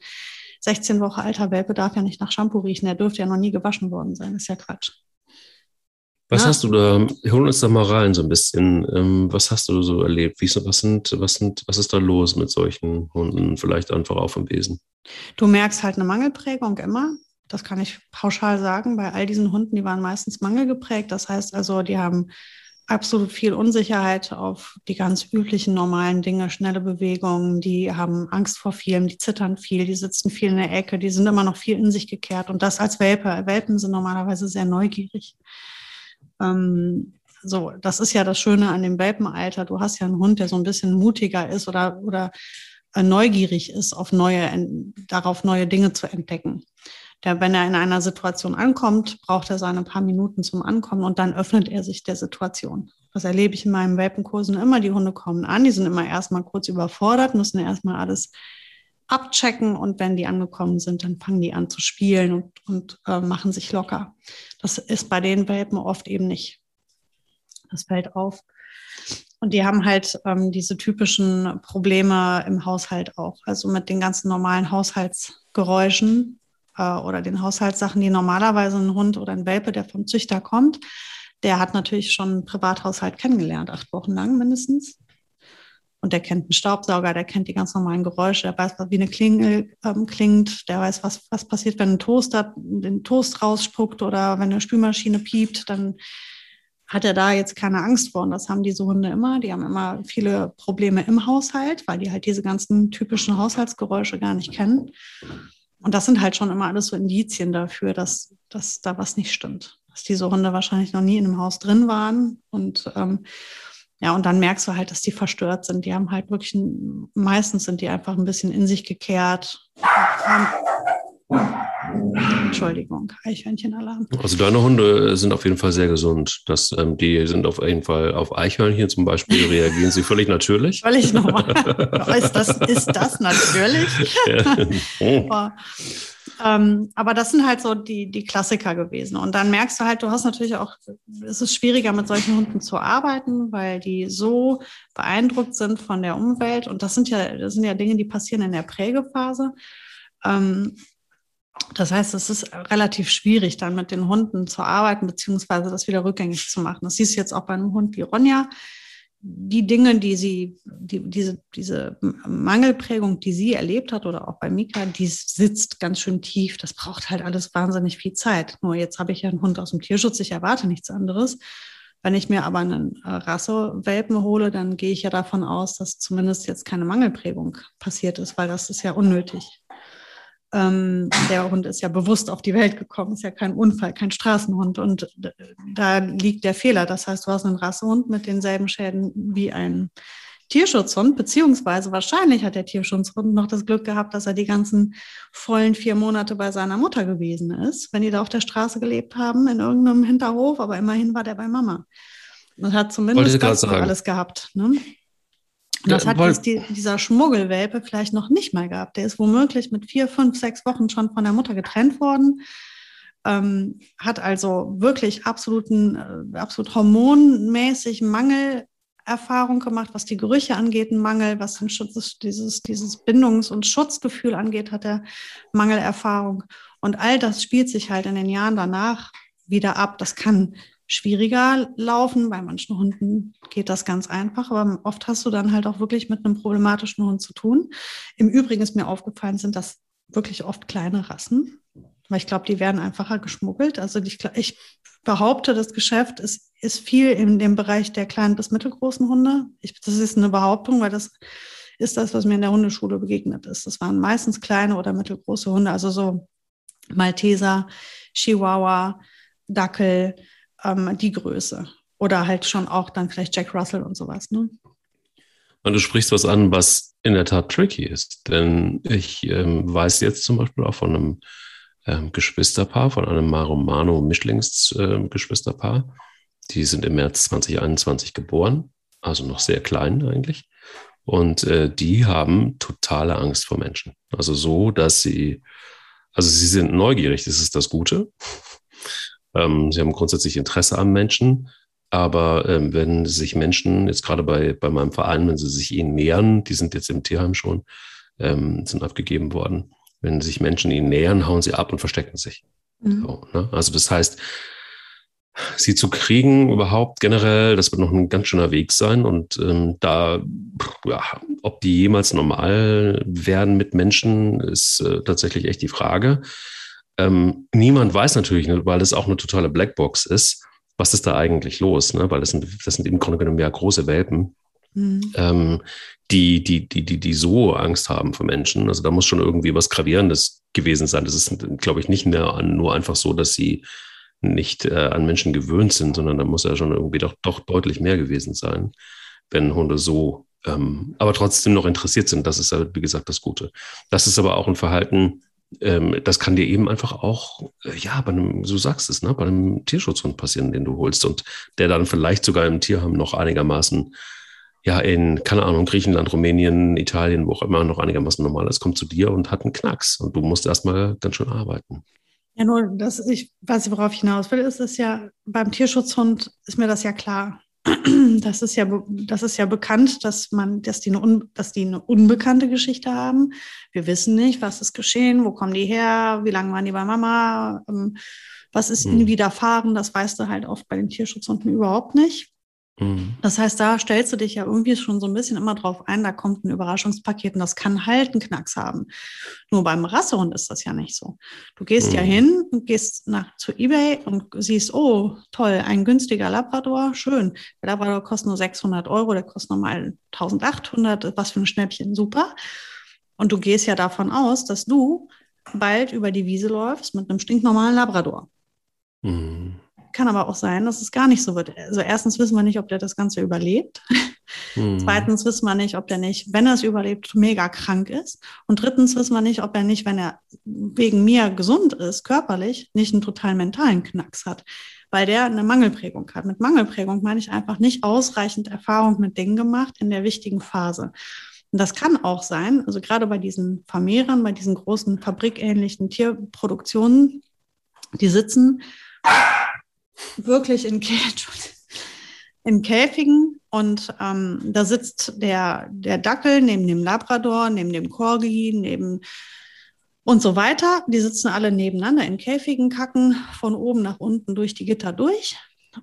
16 Wochen alter Welpe darf ja nicht nach Shampoo riechen. Der dürfte ja noch nie gewaschen worden sein. Das ist ja Quatsch. Was ja. hast du da, hol uns da mal rein so ein bisschen. Ähm, was hast du so erlebt? Wie, was, sind, was, sind, was ist da los mit solchen Hunden? Vielleicht einfach auf dem Wesen. Du merkst halt eine Mangelprägung immer. Das kann ich pauschal sagen. Bei all diesen Hunden, die waren meistens mangelgeprägt. Das heißt also, die haben absolut viel Unsicherheit auf die ganz üblichen normalen Dinge, schnelle Bewegungen, die haben Angst vor vielem, die zittern viel, die sitzen viel in der Ecke, die sind immer noch viel in sich gekehrt und das als Welpe. Welpen sind normalerweise sehr neugierig. Ähm, so, das ist ja das Schöne an dem Welpenalter. Du hast ja einen Hund, der so ein bisschen mutiger ist oder, oder äh, neugierig ist, auf neue, darauf neue Dinge zu entdecken. Der, wenn er in einer Situation ankommt, braucht er seine paar Minuten zum Ankommen und dann öffnet er sich der Situation. Das erlebe ich in meinen Welpenkursen immer. Die Hunde kommen an, die sind immer erstmal kurz überfordert, müssen erstmal alles abchecken und wenn die angekommen sind, dann fangen die an zu spielen und, und äh, machen sich locker. Das ist bei den Welpen oft eben nicht. Das fällt auf. Und die haben halt ähm, diese typischen Probleme im Haushalt auch. Also mit den ganzen normalen Haushaltsgeräuschen äh, oder den Haushaltssachen, die normalerweise ein Hund oder ein Welpe, der vom Züchter kommt, der hat natürlich schon einen Privathaushalt kennengelernt, acht Wochen lang mindestens. Und der kennt einen Staubsauger, der kennt die ganz normalen Geräusche, der weiß, wie eine Klingel ähm, klingt, der weiß, was, was passiert, wenn ein Toaster den Toast rausspuckt oder wenn eine Spülmaschine piept, dann hat er da jetzt keine Angst vor. Und das haben diese Hunde immer. Die haben immer viele Probleme im Haushalt, weil die halt diese ganzen typischen Haushaltsgeräusche gar nicht kennen. Und das sind halt schon immer alles so Indizien dafür, dass, dass da was nicht stimmt. Dass diese Hunde wahrscheinlich noch nie in einem Haus drin waren und ähm, ja, und dann merkst du halt, dass die verstört sind. Die haben halt wirklich, ein, meistens sind die einfach ein bisschen in sich gekehrt. Entschuldigung, Eichhörnchenalarm. Also deine Hunde sind auf jeden Fall sehr gesund. Das, ähm, die sind auf jeden Fall auf Eichhörnchen zum Beispiel, reagieren sie völlig natürlich. Völlig normal. ist, das, ist das natürlich? Ja. Oh. Ähm, aber das sind halt so die, die Klassiker gewesen. Und dann merkst du halt, du hast natürlich auch, es ist schwieriger mit solchen Hunden zu arbeiten, weil die so beeindruckt sind von der Umwelt. Und das sind ja, das sind ja Dinge, die passieren in der Prägephase. Ähm, das heißt, es ist relativ schwierig, dann mit den Hunden zu arbeiten, beziehungsweise das wieder rückgängig zu machen. Das siehst du jetzt auch bei einem Hund wie Ronja die Dinge, die sie, die, diese, diese Mangelprägung, die sie erlebt hat oder auch bei Mika, die sitzt ganz schön tief. Das braucht halt alles wahnsinnig viel Zeit. Nur jetzt habe ich ja einen Hund aus dem Tierschutz, ich erwarte nichts anderes. Wenn ich mir aber einen äh, Rassewelpen hole, dann gehe ich ja davon aus, dass zumindest jetzt keine Mangelprägung passiert ist, weil das ist ja unnötig. Ähm, der Hund ist ja bewusst auf die Welt gekommen, ist ja kein Unfall, kein Straßenhund. Und da liegt der Fehler. Das heißt, du hast einen Rassehund mit denselben Schäden wie ein Tierschutzhund, beziehungsweise wahrscheinlich hat der Tierschutzhund noch das Glück gehabt, dass er die ganzen vollen vier Monate bei seiner Mutter gewesen ist, wenn die da auf der Straße gelebt haben, in irgendeinem Hinterhof, aber immerhin war der bei Mama. Und hat zumindest das alles gehabt. Ne? Und das hat jetzt die, dieser Schmuggelwelpe vielleicht noch nicht mal gehabt. Der ist womöglich mit vier, fünf, sechs Wochen schon von der Mutter getrennt worden. Ähm, hat also wirklich absoluten, äh, absolut hormonmäßig Mangelerfahrung gemacht, was die Gerüche angeht, ein Mangel, was den Schutz, dieses, dieses Bindungs- und Schutzgefühl angeht, hat er Mangelerfahrung. Und all das spielt sich halt in den Jahren danach wieder ab. Das kann schwieriger laufen. Bei manchen Hunden geht das ganz einfach, aber oft hast du dann halt auch wirklich mit einem problematischen Hund zu tun. Im Übrigen ist mir aufgefallen, sind das wirklich oft kleine Rassen, weil ich glaube, die werden einfacher geschmuggelt. Also ich, ich behaupte, das Geschäft ist, ist viel in dem Bereich der kleinen bis mittelgroßen Hunde. Ich, das ist eine Behauptung, weil das ist das, was mir in der Hundeschule begegnet ist. Das waren meistens kleine oder mittelgroße Hunde, also so Malteser, Chihuahua, Dackel, ähm, die Größe. Oder halt schon auch dann vielleicht Jack Russell und sowas. Ne? Und du sprichst was an, was in der Tat tricky ist. Denn ich ähm, weiß jetzt zum Beispiel auch von einem ähm, Geschwisterpaar, von einem Maromano-Mischlingsgeschwisterpaar. Ähm, die sind im März 2021 geboren, also noch sehr klein eigentlich. Und äh, die haben totale Angst vor Menschen. Also so, dass sie, also sie sind neugierig, das ist das Gute. Ähm, sie haben grundsätzlich Interesse am Menschen, aber ähm, wenn sich Menschen, jetzt gerade bei, bei meinem Verein, wenn sie sich ihnen nähern, die sind jetzt im Tierheim schon, ähm, sind abgegeben worden, wenn sich Menschen ihnen nähern, hauen sie ab und verstecken sich. Mhm. So, ne? Also das heißt, sie zu kriegen überhaupt generell, das wird noch ein ganz schöner Weg sein. Und ähm, da, ja, ob die jemals normal werden mit Menschen, ist äh, tatsächlich echt die Frage. Ähm, niemand weiß natürlich, weil es auch eine totale Blackbox ist, was ist da eigentlich los? Ne? Weil das sind, das sind im Grunde genommen ja große Welpen, mhm. ähm, die, die, die, die, die so Angst haben vor Menschen. Also da muss schon irgendwie was Gravierendes gewesen sein. Das ist, glaube ich, nicht mehr nur einfach so, dass sie nicht äh, an Menschen gewöhnt sind, sondern da muss ja schon irgendwie doch, doch deutlich mehr gewesen sein, wenn Hunde so, ähm, aber trotzdem noch interessiert sind. Das ist ja, wie gesagt, das Gute. Das ist aber auch ein Verhalten, ähm, das kann dir eben einfach auch, äh, ja, bei einem, so sagst es, ne, bei einem Tierschutzhund passieren, den du holst und der dann vielleicht sogar im Tierheim noch einigermaßen, ja, in, keine Ahnung, Griechenland, Rumänien, Italien, wo auch immer noch einigermaßen normal ist, kommt zu dir und hat einen Knacks und du musst erstmal ganz schön arbeiten. Ja, nur, dass ich, was ich worauf ich hinaus will, ist es ja, beim Tierschutzhund ist mir das ja klar. Das ist ja, das ist ja bekannt, dass man, dass die, eine, dass die eine unbekannte Geschichte haben. Wir wissen nicht, was ist geschehen, wo kommen die her, wie lange waren die bei Mama, ähm, was ist ihnen hm. widerfahren, das weißt du halt oft bei den Tierschutzhunden überhaupt nicht. Mhm. Das heißt, da stellst du dich ja irgendwie schon so ein bisschen immer drauf ein, da kommt ein Überraschungspaket und das kann halt einen Knacks haben. Nur beim Rassehund ist das ja nicht so. Du gehst mhm. ja hin und gehst nach, zu Ebay und siehst, oh, toll, ein günstiger Labrador, schön. Der Labrador kostet nur 600 Euro, der kostet normal 1800, was für ein Schnäppchen, super. Und du gehst ja davon aus, dass du bald über die Wiese läufst mit einem stinknormalen Labrador. Mhm. Kann aber auch sein, dass es gar nicht so wird. Also erstens wissen wir nicht, ob der das Ganze überlebt. Mhm. Zweitens wissen wir nicht, ob der nicht, wenn er es überlebt, mega krank ist. Und drittens wissen wir nicht, ob er nicht, wenn er wegen mir gesund ist, körperlich, nicht einen totalen mentalen Knacks hat, weil der eine Mangelprägung hat. Mit Mangelprägung meine ich einfach nicht ausreichend Erfahrung mit Dingen gemacht in der wichtigen Phase. Und das kann auch sein, also gerade bei diesen Vermehrern, bei diesen großen fabrikähnlichen Tierproduktionen, die sitzen wirklich in, in Käfigen und ähm, da sitzt der, der Dackel neben dem Labrador, neben dem Corgi, neben und so weiter. Die sitzen alle nebeneinander in Käfigen, kacken von oben nach unten durch die Gitter durch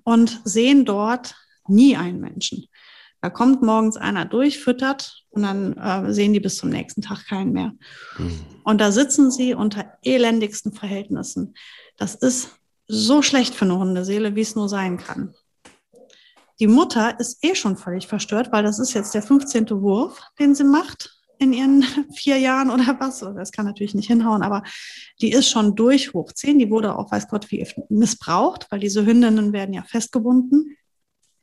und sehen dort nie einen Menschen. Da kommt morgens einer durch, füttert und dann äh, sehen die bis zum nächsten Tag keinen mehr. Mhm. Und da sitzen sie unter elendigsten Verhältnissen. Das ist so schlecht für eine Hundeseele, wie es nur sein kann. Die Mutter ist eh schon völlig verstört, weil das ist jetzt der 15. Wurf, den sie macht in ihren vier Jahren oder was. Das kann natürlich nicht hinhauen, aber die ist schon durch hoch 10. Die wurde auch, weiß Gott, wie missbraucht, weil diese Hündinnen werden ja festgebunden.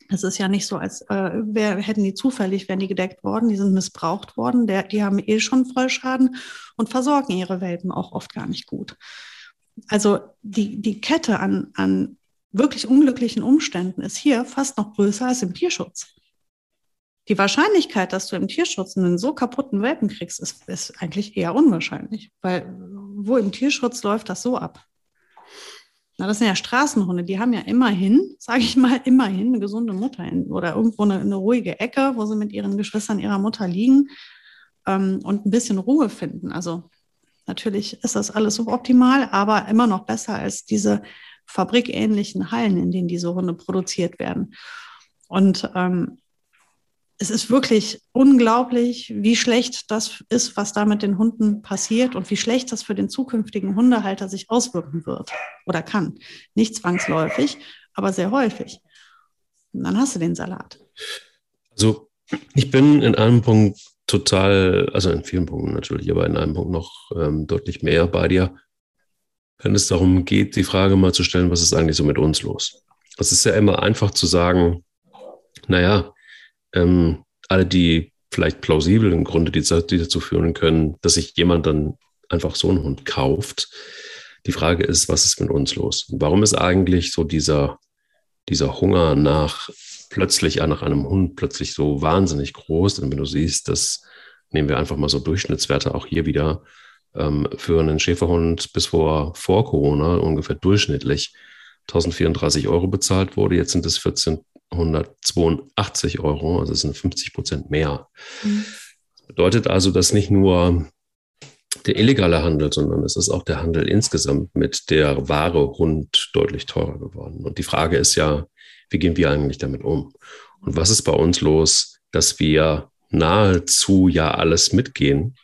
Es ist ja nicht so, als äh, wär, hätten die zufällig, wären die gedeckt worden. Die sind missbraucht worden. Der, die haben eh schon Vollschaden und versorgen ihre Welpen auch oft gar nicht gut also die, die Kette an, an wirklich unglücklichen Umständen ist hier fast noch größer als im Tierschutz. Die Wahrscheinlichkeit, dass du im Tierschutz einen so kaputten Welpen kriegst, ist, ist eigentlich eher unwahrscheinlich, weil wo im Tierschutz läuft das so ab? Na, das sind ja Straßenhunde, die haben ja immerhin, sage ich mal, immerhin eine gesunde Mutter in, oder irgendwo eine, eine, ruhige Ecke, wo sie mit ihren Geschwistern ihrer Mutter liegen ähm, und ein bisschen Ruhe finden. Also Natürlich ist das alles suboptimal, aber immer noch besser als diese fabrikähnlichen Hallen, in denen diese Hunde produziert werden. Und ähm, es ist wirklich unglaublich, wie schlecht das ist, was da mit den Hunden passiert und wie schlecht das für den zukünftigen Hundehalter sich auswirken wird oder kann. Nicht zwangsläufig, aber sehr häufig. Und dann hast du den Salat. Also ich bin in einem Punkt total, also in vielen Punkten natürlich, aber in einem Punkt noch ähm, deutlich mehr bei dir, wenn es darum geht, die Frage mal zu stellen, was ist eigentlich so mit uns los? Es ist ja immer einfach zu sagen, naja, ähm, alle die vielleicht plausiblen Gründe, die, dazu führen können, dass sich jemand dann einfach so einen Hund kauft. Die Frage ist, was ist mit uns los? Warum ist eigentlich so dieser, dieser Hunger nach plötzlich nach einem Hund plötzlich so wahnsinnig groß? Und wenn du siehst, dass nehmen wir einfach mal so Durchschnittswerte auch hier wieder ähm, für einen Schäferhund bis vor, vor Corona ungefähr durchschnittlich 1034 Euro bezahlt wurde. Jetzt sind es 14 182 Euro, also das sind 50 Prozent mehr. Mhm. Das bedeutet also, dass nicht nur der illegale Handel, sondern es ist auch der Handel insgesamt mit der Ware Hund deutlich teurer geworden. Und die Frage ist ja, wie gehen wir eigentlich damit um? Und was ist bei uns los, dass wir nahezu ja alles mitgehen,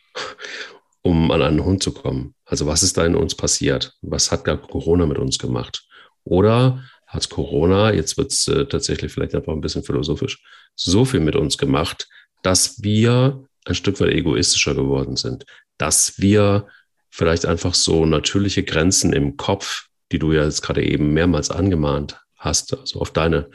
um an einen Hund zu kommen? Also was ist da in uns passiert? Was hat da Corona mit uns gemacht? Oder hat Corona, jetzt wird es äh, tatsächlich vielleicht einfach ein bisschen philosophisch, so viel mit uns gemacht, dass wir ein Stück weit egoistischer geworden sind, dass wir vielleicht einfach so natürliche Grenzen im Kopf, die du ja jetzt gerade eben mehrmals angemahnt hast, also auf deine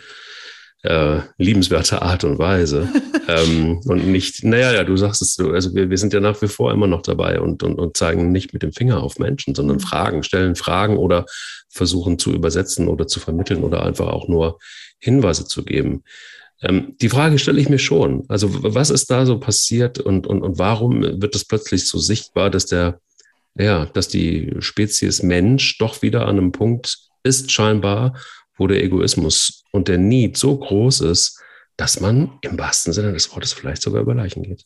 äh, liebenswerte Art und Weise. ähm, und nicht, naja, ja, du sagst es so, also wir, wir sind ja nach wie vor immer noch dabei und, und, und zeigen nicht mit dem Finger auf Menschen, sondern mhm. Fragen, stellen Fragen oder versuchen zu übersetzen oder zu vermitteln oder einfach auch nur Hinweise zu geben. Ähm, die Frage stelle ich mir schon. Also, was ist da so passiert und, und, und warum wird es plötzlich so sichtbar, dass der, ja, dass die Spezies Mensch doch wieder an einem Punkt ist, scheinbar, wo der Egoismus und der Need so groß ist, dass man im wahrsten Sinne des Wortes vielleicht sogar über Leichen geht.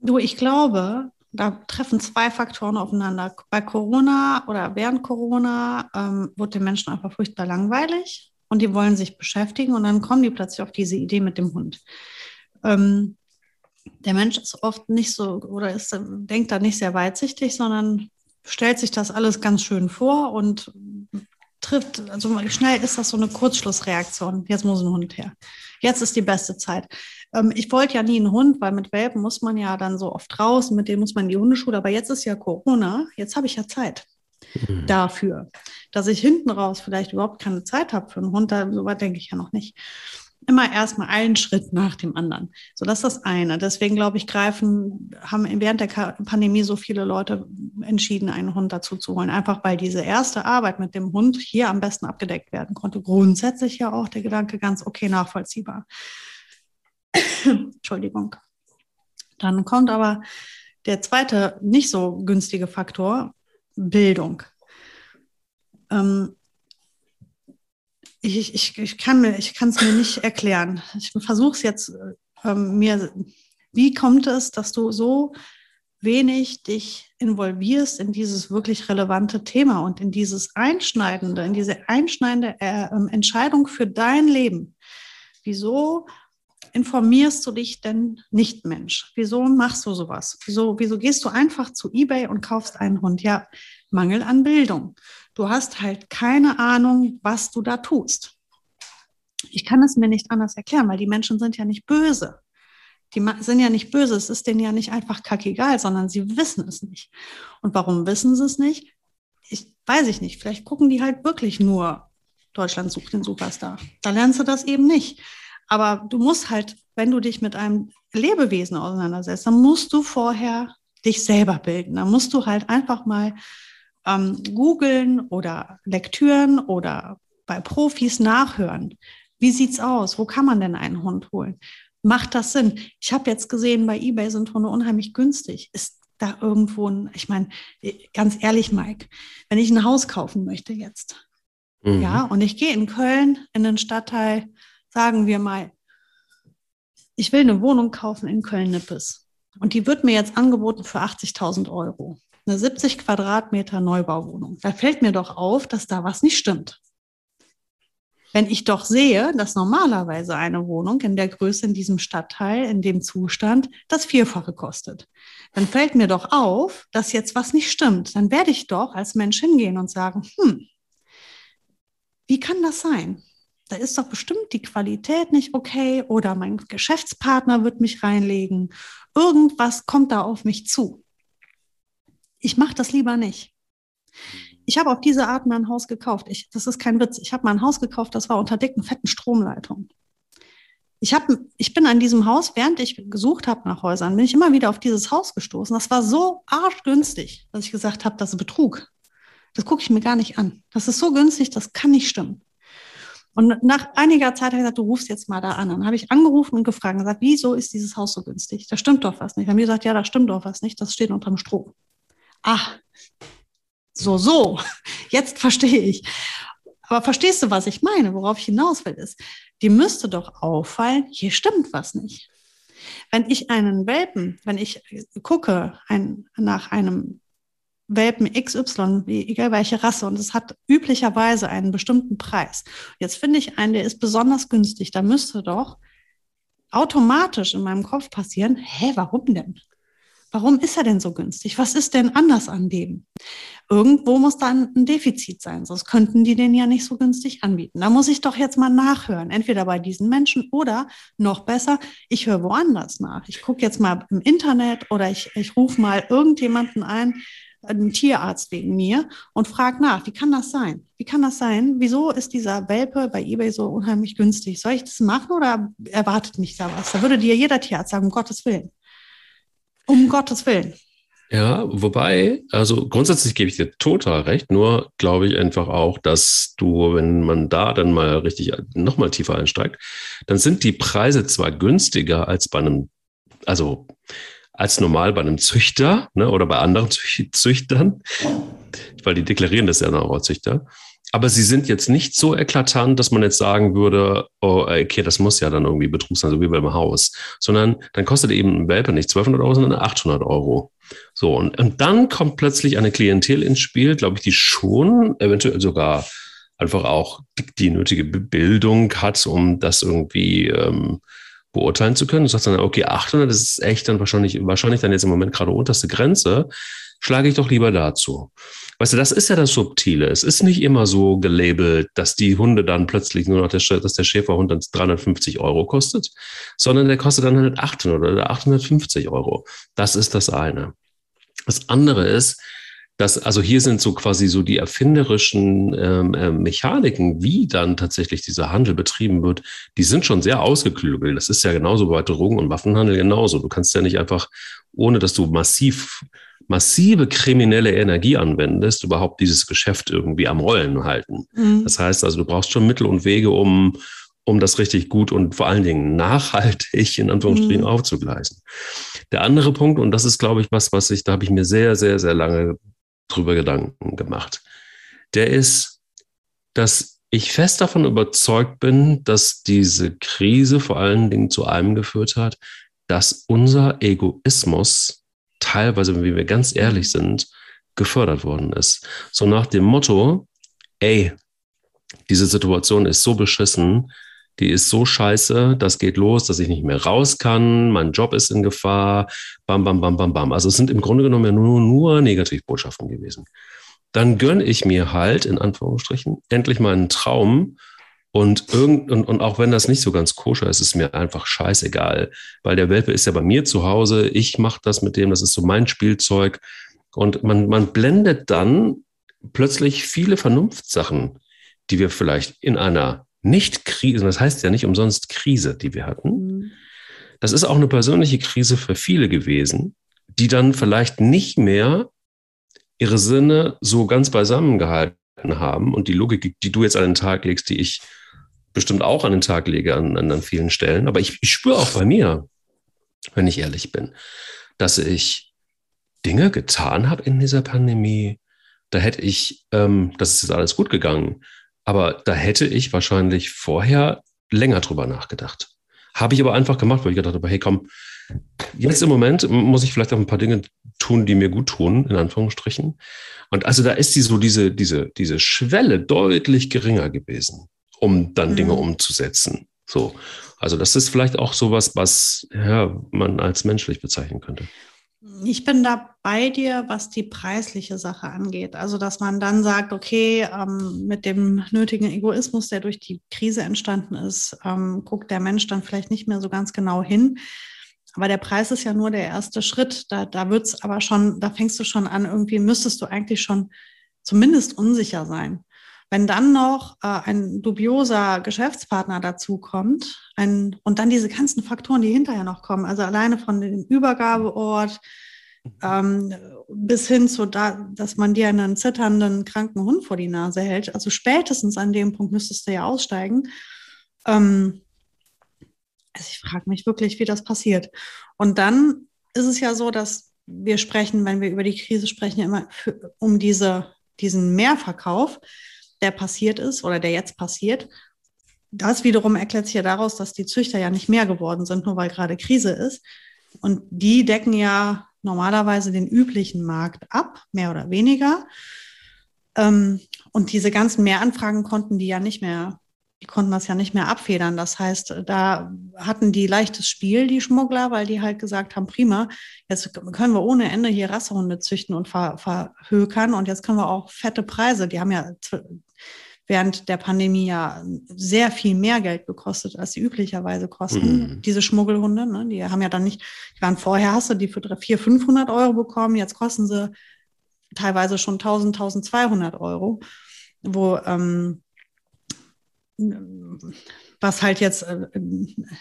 Du, ich glaube, da treffen zwei Faktoren aufeinander. Bei Corona oder während Corona ähm, wurde den Menschen einfach furchtbar langweilig und die wollen sich beschäftigen und dann kommen die plötzlich auf diese Idee mit dem Hund. Ähm, der Mensch ist oft nicht so oder ist, denkt da nicht sehr weitsichtig, sondern stellt sich das alles ganz schön vor und trifft, also schnell ist das so eine Kurzschlussreaktion. Jetzt muss ein Hund her. Jetzt ist die beste Zeit. Ähm, ich wollte ja nie einen Hund, weil mit Welpen muss man ja dann so oft raus, mit denen muss man in die Hundeschule. Aber jetzt ist ja Corona, jetzt habe ich ja Zeit mhm. dafür. Dass ich hinten raus vielleicht überhaupt keine Zeit habe für einen Hund, da, so weit denke ich ja noch nicht immer erstmal einen Schritt nach dem anderen. So, das ist das eine. Deswegen glaube ich, greifen, haben während der Pandemie so viele Leute entschieden, einen Hund dazu zu holen. Einfach weil diese erste Arbeit mit dem Hund hier am besten abgedeckt werden konnte. Grundsätzlich ja auch der Gedanke ganz okay nachvollziehbar. Entschuldigung. Dann kommt aber der zweite nicht so günstige Faktor, Bildung. Ähm, ich, ich, ich kann mir, ich kann es mir nicht erklären. Ich versuche es jetzt ähm, mir. Wie kommt es, dass du so wenig dich involvierst in dieses wirklich relevante Thema und in dieses einschneidende, in diese einschneidende äh, ähm, Entscheidung für dein Leben? Wieso informierst du dich denn nicht, Mensch? Wieso machst du sowas? Wieso, wieso gehst du einfach zu eBay und kaufst einen Hund? Ja, Mangel an Bildung. Du hast halt keine Ahnung, was du da tust. Ich kann es mir nicht anders erklären, weil die Menschen sind ja nicht böse. Die sind ja nicht böse, es ist denen ja nicht einfach kackegal, sondern sie wissen es nicht. Und warum wissen sie es nicht? Ich weiß ich nicht. Vielleicht gucken die halt wirklich nur Deutschland sucht den Superstar. Da lernst du das eben nicht. Aber du musst halt, wenn du dich mit einem Lebewesen auseinandersetzt, dann musst du vorher dich selber bilden. Dann musst du halt einfach mal ähm, googeln oder Lektüren oder bei Profis nachhören. Wie sieht's aus? Wo kann man denn einen Hund holen? Macht das Sinn? Ich habe jetzt gesehen, bei eBay sind Hunde unheimlich günstig. Ist da irgendwo ein, ich meine, ganz ehrlich, Mike, wenn ich ein Haus kaufen möchte jetzt, mhm. ja, und ich gehe in Köln in den Stadtteil, sagen wir mal, ich will eine Wohnung kaufen in Köln-Nippes. Und die wird mir jetzt angeboten für 80.000 Euro eine 70 Quadratmeter Neubauwohnung. Da fällt mir doch auf, dass da was nicht stimmt. Wenn ich doch sehe, dass normalerweise eine Wohnung in der Größe in diesem Stadtteil, in dem Zustand, das Vierfache kostet, dann fällt mir doch auf, dass jetzt was nicht stimmt. Dann werde ich doch als Mensch hingehen und sagen, hm, wie kann das sein? Da ist doch bestimmt die Qualität nicht okay oder mein Geschäftspartner wird mich reinlegen. Irgendwas kommt da auf mich zu. Ich mache das lieber nicht. Ich habe auf diese Art mal ein Haus gekauft. Ich, das ist kein Witz. Ich habe mal ein Haus gekauft, das war unter dicken, fetten Stromleitungen. Ich, hab, ich bin an diesem Haus, während ich gesucht habe nach Häusern, bin ich immer wieder auf dieses Haus gestoßen. Das war so arschgünstig, dass ich gesagt habe, das ist Betrug. Das gucke ich mir gar nicht an. Das ist so günstig, das kann nicht stimmen. Und nach einiger Zeit habe ich gesagt, du rufst jetzt mal da an. Dann habe ich angerufen und gefragt und gesagt, wieso ist dieses Haus so günstig? Da stimmt doch was nicht. Dann haben die gesagt, ja, da stimmt doch was nicht. Das steht unterm Strom. Ah, so, so, jetzt verstehe ich. Aber verstehst du, was ich meine? Worauf ich hinaus will, ist, die müsste doch auffallen, hier stimmt was nicht. Wenn ich einen Welpen, wenn ich gucke ein, nach einem Welpen XY, egal welche Rasse, und es hat üblicherweise einen bestimmten Preis. Jetzt finde ich einen, der ist besonders günstig. Da müsste doch automatisch in meinem Kopf passieren, hä, warum denn? Warum ist er denn so günstig? Was ist denn anders an dem? Irgendwo muss da ein Defizit sein, sonst könnten die den ja nicht so günstig anbieten. Da muss ich doch jetzt mal nachhören, entweder bei diesen Menschen oder noch besser, ich höre woanders nach. Ich gucke jetzt mal im Internet oder ich, ich rufe mal irgendjemanden ein, einen Tierarzt wegen mir und frage nach, wie kann das sein? Wie kann das sein? Wieso ist dieser Welpe bei eBay so unheimlich günstig? Soll ich das machen oder erwartet mich da was? Da würde dir jeder Tierarzt sagen, um Gottes Willen. Um Gottes Willen. Ja, wobei, also grundsätzlich gebe ich dir total recht, nur glaube ich einfach auch, dass du, wenn man da dann mal richtig nochmal tiefer einsteigt, dann sind die Preise zwar günstiger als bei einem, also als normal bei einem Züchter ne, oder bei anderen Züchtern, weil die deklarieren das ja auch als Züchter. Aber sie sind jetzt nicht so eklatant, dass man jetzt sagen würde, oh, okay, das muss ja dann irgendwie Betrug sein, so wie beim Haus. Sondern dann kostet eben ein Welpe nicht 1200 Euro, sondern 800 Euro. So, und, und dann kommt plötzlich eine Klientel ins Spiel, glaube ich, die schon eventuell sogar einfach auch die, die nötige Bildung hat, um das irgendwie ähm, beurteilen zu können. Du sagst dann, okay, 800, das ist echt dann wahrscheinlich, wahrscheinlich dann jetzt im Moment gerade unterste Grenze, schlage ich doch lieber dazu. Weißt du, das ist ja das Subtile. Es ist nicht immer so gelabelt, dass die Hunde dann plötzlich nur noch, der, dass der Schäferhund dann 350 Euro kostet, sondern der kostet dann halt 800 oder 850 Euro. Das ist das eine. Das andere ist, dass, also hier sind so quasi so die erfinderischen ähm, äh, Mechaniken, wie dann tatsächlich dieser Handel betrieben wird, die sind schon sehr ausgeklügelt. Das ist ja genauso bei Drogen- und Waffenhandel genauso. Du kannst ja nicht einfach, ohne dass du massiv, massive kriminelle Energie anwendest, überhaupt dieses Geschäft irgendwie am Rollen halten. Mhm. Das heißt also, du brauchst schon Mittel und Wege, um, um das richtig gut und vor allen Dingen nachhaltig in Anführungsstrichen mhm. aufzugleisen. Der andere Punkt, und das ist, glaube ich, was, was ich, da habe ich mir sehr, sehr, sehr lange drüber Gedanken gemacht. Der ist, dass ich fest davon überzeugt bin, dass diese Krise vor allen Dingen zu einem geführt hat, dass unser Egoismus teilweise, wenn wir ganz ehrlich sind, gefördert worden ist. So nach dem Motto, ey, diese Situation ist so beschissen, die ist so scheiße, das geht los, dass ich nicht mehr raus kann, mein Job ist in Gefahr, bam, bam, bam, bam, bam. Also es sind im Grunde genommen ja nur, nur Negativbotschaften gewesen. Dann gönne ich mir halt, in Anführungsstrichen, endlich meinen Traum und, irgend, und, und auch wenn das nicht so ganz koscher ist, ist mir einfach scheißegal, weil der Welpe ist ja bei mir zu Hause, ich mache das mit dem, das ist so mein Spielzeug und man, man blendet dann plötzlich viele Vernunftssachen, die wir vielleicht in einer nicht Krise, das heißt ja nicht umsonst Krise, die wir hatten. Mhm. Das ist auch eine persönliche Krise für viele gewesen, die dann vielleicht nicht mehr ihre Sinne so ganz beisammen gehalten haben und die Logik, die du jetzt an den Tag legst, die ich bestimmt auch an den Tag lege an, an vielen Stellen. Aber ich, ich spüre auch bei mir, wenn ich ehrlich bin, dass ich Dinge getan habe in dieser Pandemie. Da hätte ich, ähm, das ist jetzt alles gut gegangen. Aber da hätte ich wahrscheinlich vorher länger drüber nachgedacht. Habe ich aber einfach gemacht, weil ich gedacht habe, hey komm, jetzt im Moment muss ich vielleicht auch ein paar Dinge tun, die mir gut tun, in Anführungsstrichen. Und also da ist die so diese, diese, diese Schwelle deutlich geringer gewesen. um dann mhm. Dinge umzusetzen. So. Also das ist vielleicht auch sowas, was ja, man als menschlich bezeichnen könnte. Ich bin da bei dir, was die preisliche Sache angeht. Also, dass man dann sagt, okay, ähm, mit dem nötigen Egoismus, der durch die Krise entstanden ist, ähm, guckt der Mensch dann vielleicht nicht mehr so ganz genau hin. Aber der Preis ist ja nur der erste Schritt. Da, da wird's aber schon, da fängst du schon an, irgendwie müsstest du eigentlich schon zumindest unsicher sein. Wenn dann noch äh, ein dubioser Geschäftspartner dazukommt ein, und dann diese ganzen Faktoren, die hinterher noch kommen, also alleine von dem Übergabeort ähm, bis hin zu, da, dass man dir einen zitternden, kranken Hund vor die Nase hält, also spätestens an dem Punkt müsstest du ja aussteigen. Ähm, also ich frage mich wirklich, wie das passiert. Und dann ist es ja so, dass wir sprechen, wenn wir über die Krise sprechen, immer für, um diese, diesen Mehrverkauf der passiert ist oder der jetzt passiert. Das wiederum erklärt sich ja daraus, dass die Züchter ja nicht mehr geworden sind, nur weil gerade Krise ist. Und die decken ja normalerweise den üblichen Markt ab, mehr oder weniger. Ähm, und diese ganzen Mehranfragen konnten die ja nicht mehr, die konnten das ja nicht mehr abfedern. Das heißt, da hatten die leichtes Spiel, die Schmuggler, weil die halt gesagt haben, prima, jetzt können wir ohne Ende hier Rassehunde züchten und ver verhökern und jetzt können wir auch fette Preise, die haben ja während der Pandemie ja sehr viel mehr Geld gekostet, als sie üblicherweise kosten. Mhm. Diese Schmuggelhunde, ne, die haben ja dann nicht, die waren vorher, hast du die für 400, 500 Euro bekommen, jetzt kosten sie teilweise schon 1000, 1200 Euro, wo, ähm, was halt jetzt äh,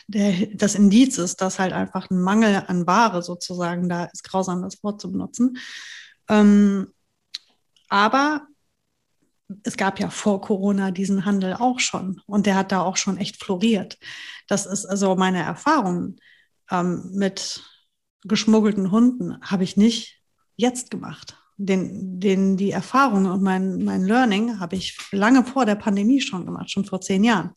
der, das Indiz ist, dass halt einfach ein Mangel an Ware sozusagen da ist, grausam das Wort zu benutzen. Ähm, aber es gab ja vor Corona diesen Handel auch schon und der hat da auch schon echt floriert. Das ist also meine Erfahrung ähm, mit geschmuggelten Hunden habe ich nicht jetzt gemacht. Den, den, die Erfahrung und mein, mein Learning habe ich lange vor der Pandemie schon gemacht, schon vor zehn Jahren.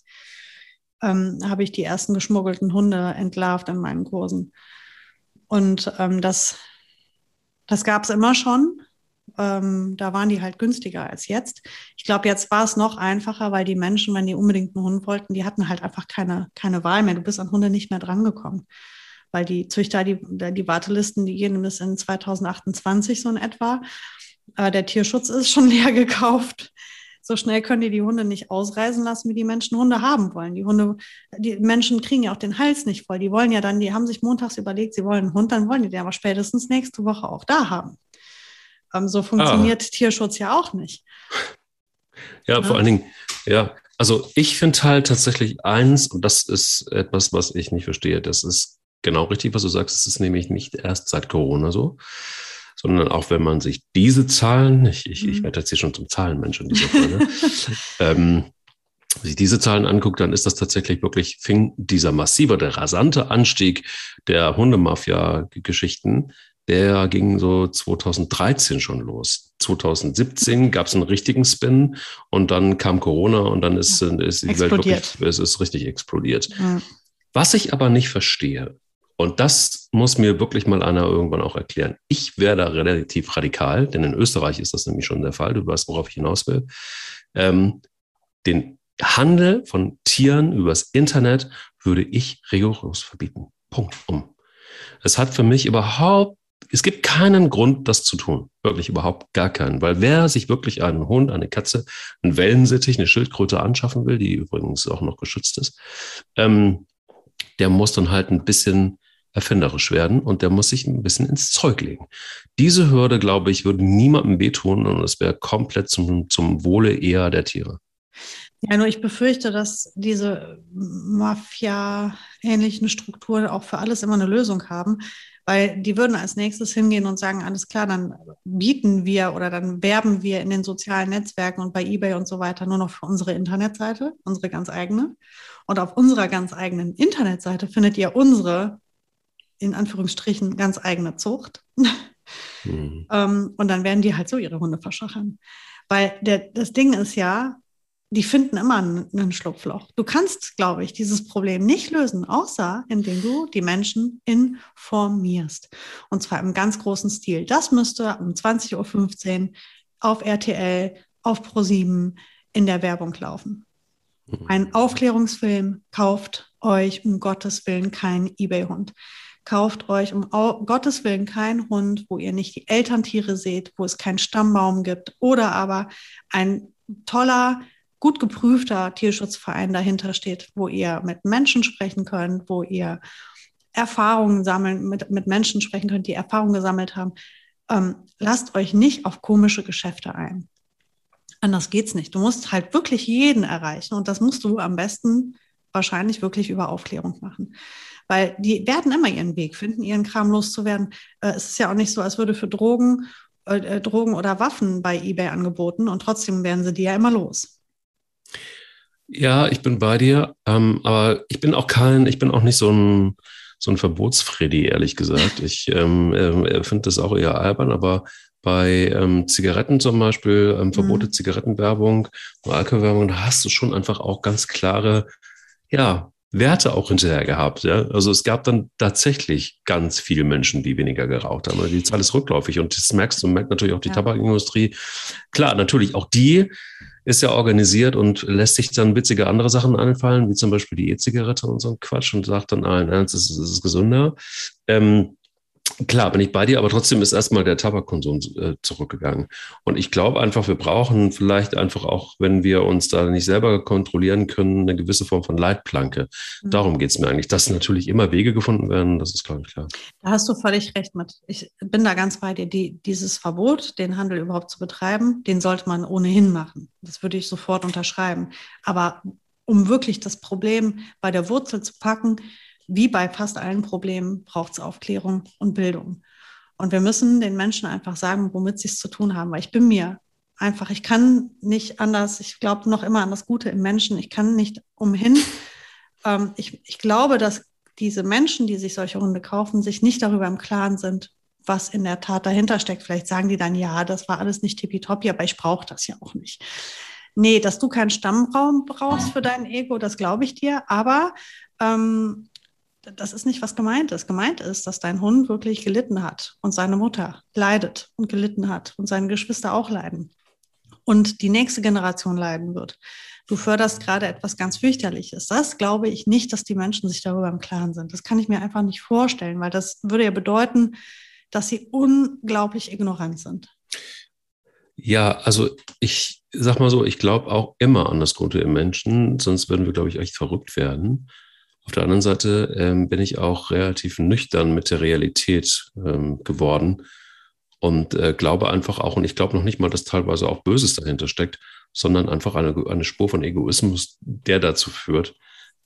Ähm, habe ich die ersten geschmuggelten Hunde entlarvt in meinen Kursen. Und ähm, das, das gab es immer schon. Ähm, da waren die halt günstiger als jetzt. Ich glaube, jetzt war es noch einfacher, weil die Menschen, wenn die unbedingt einen Hund wollten, die hatten halt einfach keine, keine Wahl mehr. Du bist an Hunde nicht mehr drangekommen. Weil die Züchter, die, die Wartelisten, die gehen bis in 2028 so in etwa. Äh, der Tierschutz ist schon leer gekauft. So schnell können die die Hunde nicht ausreisen lassen, wie die Menschen Hunde haben wollen. Die Hunde, die Menschen kriegen ja auch den Hals nicht voll. Die wollen ja dann, die haben sich montags überlegt, sie wollen einen Hund, dann wollen die den aber spätestens nächste Woche auch da haben. Ähm, so funktioniert ah. Tierschutz ja auch nicht. Ja, ja, vor allen Dingen, ja, also ich finde halt tatsächlich eins, und das ist etwas, was ich nicht verstehe, das ist genau richtig, was du sagst, es ist nämlich nicht erst seit Corona so, sondern auch wenn man sich diese Zahlen, ich, ich, ich mhm. werde jetzt hier schon zum Zahlenmensch in dieser Fall, ne? ähm, sich diese Zahlen anguckt, dann ist das tatsächlich wirklich, fing dieser massive, der rasante Anstieg der Hundemafia-Geschichten der ging so 2013 schon los. 2017 gab es einen richtigen Spin und dann kam Corona und dann ist, ist die explodiert. Welt wirklich, es ist richtig explodiert. Ja. Was ich aber nicht verstehe, und das muss mir wirklich mal einer irgendwann auch erklären. Ich wäre da relativ radikal, denn in Österreich ist das nämlich schon der Fall. Du weißt, worauf ich hinaus will. Ähm, den Handel von Tieren übers Internet würde ich rigoros verbieten. Punkt. Um. Es hat für mich überhaupt es gibt keinen Grund, das zu tun. Wirklich überhaupt gar keinen. Weil wer sich wirklich einen Hund, eine Katze, einen Wellensittich, eine Schildkröte anschaffen will, die übrigens auch noch geschützt ist, ähm, der muss dann halt ein bisschen erfinderisch werden und der muss sich ein bisschen ins Zeug legen. Diese Hürde, glaube ich, würde niemandem wehtun und es wäre komplett zum, zum Wohle eher der Tiere. Ja, nur ich befürchte, dass diese Mafia-ähnlichen Strukturen auch für alles immer eine Lösung haben, weil die würden als nächstes hingehen und sagen, alles klar, dann bieten wir oder dann werben wir in den sozialen Netzwerken und bei eBay und so weiter nur noch für unsere Internetseite, unsere ganz eigene. Und auf unserer ganz eigenen Internetseite findet ihr unsere, in Anführungsstrichen, ganz eigene Zucht. Mhm. Ähm, und dann werden die halt so ihre Hunde verschachern. Weil der, das Ding ist ja, die finden immer ein Schlupfloch. Du kannst, glaube ich, dieses Problem nicht lösen, außer indem du die Menschen informierst. Und zwar im ganz großen Stil. Das müsste um 20.15 Uhr auf RTL, auf Pro7 in der Werbung laufen. Mhm. Ein Aufklärungsfilm kauft euch um Gottes Willen keinen Ebay-Hund. Kauft euch um Gottes Willen keinen Hund, wo ihr nicht die Elterntiere seht, wo es keinen Stammbaum gibt oder aber ein toller, gut geprüfter Tierschutzverein dahinter steht, wo ihr mit Menschen sprechen könnt, wo ihr Erfahrungen sammeln, mit, mit Menschen sprechen könnt, die Erfahrungen gesammelt haben. Ähm, lasst euch nicht auf komische Geschäfte ein. Anders geht's nicht. Du musst halt wirklich jeden erreichen und das musst du am besten wahrscheinlich wirklich über Aufklärung machen. Weil die werden immer ihren Weg finden, ihren Kram loszuwerden. Äh, es ist ja auch nicht so, als würde für Drogen, äh, äh, Drogen oder Waffen bei eBay angeboten und trotzdem werden sie die ja immer los. Ja, ich bin bei dir, ähm, aber ich bin auch kein, ich bin auch nicht so ein, so ein Verbotsfreddy, ehrlich gesagt. Ich ähm, äh, finde das auch eher albern, aber bei ähm, Zigaretten zum Beispiel, ähm, Verbote mhm. Zigarettenwerbung Alkoholwerbung, da hast du schon einfach auch ganz klare, ja, Werte auch hinterher gehabt. Ja? Also es gab dann tatsächlich ganz viele Menschen, die weniger geraucht haben. Also die Zahl ist rückläufig und das merkst du, merkt natürlich auch die ja. Tabakindustrie. Klar, natürlich auch die ist ja organisiert und lässt sich dann witzige andere Sachen einfallen, wie zum Beispiel die E-Zigarette und so ein Quatsch und sagt dann allen Ernst, es ist, es ist gesünder. Ähm, Klar, bin ich bei dir, aber trotzdem ist erstmal der Tabakkonsum äh, zurückgegangen. Und ich glaube einfach, wir brauchen vielleicht einfach auch, wenn wir uns da nicht selber kontrollieren können, eine gewisse Form von Leitplanke. Mhm. Darum geht es mir eigentlich, dass natürlich immer Wege gefunden werden, das ist, glaube ich, klar. Da hast du völlig recht mit. Ich bin da ganz bei dir. Die, dieses Verbot, den Handel überhaupt zu betreiben, den sollte man ohnehin machen. Das würde ich sofort unterschreiben. Aber um wirklich das Problem bei der Wurzel zu packen, wie bei fast allen Problemen braucht es Aufklärung und Bildung. Und wir müssen den Menschen einfach sagen, womit sie es zu tun haben. Weil ich bin mir einfach, ich kann nicht anders, ich glaube noch immer an das Gute im Menschen, ich kann nicht umhin. Ähm, ich, ich glaube, dass diese Menschen, die sich solche Hunde kaufen, sich nicht darüber im Klaren sind, was in der Tat dahinter steckt. Vielleicht sagen die dann, ja, das war alles nicht tippitoppi, aber ich brauche das ja auch nicht. Nee, dass du keinen Stammraum brauchst für dein Ego, das glaube ich dir. Aber ähm, das ist nicht, was gemeint ist. Gemeint ist, dass dein Hund wirklich gelitten hat und seine Mutter leidet und gelitten hat und seine Geschwister auch leiden und die nächste Generation leiden wird. Du förderst gerade etwas ganz fürchterliches. Das glaube ich nicht, dass die Menschen sich darüber im Klaren sind. Das kann ich mir einfach nicht vorstellen, weil das würde ja bedeuten, dass sie unglaublich ignorant sind. Ja, also ich sag mal so, ich glaube auch immer an das Gute im Menschen, sonst würden wir, glaube ich, echt verrückt werden. Auf der anderen Seite ähm, bin ich auch relativ nüchtern mit der Realität ähm, geworden und äh, glaube einfach auch, und ich glaube noch nicht mal, dass teilweise auch Böses dahinter steckt, sondern einfach eine, eine Spur von Egoismus, der dazu führt,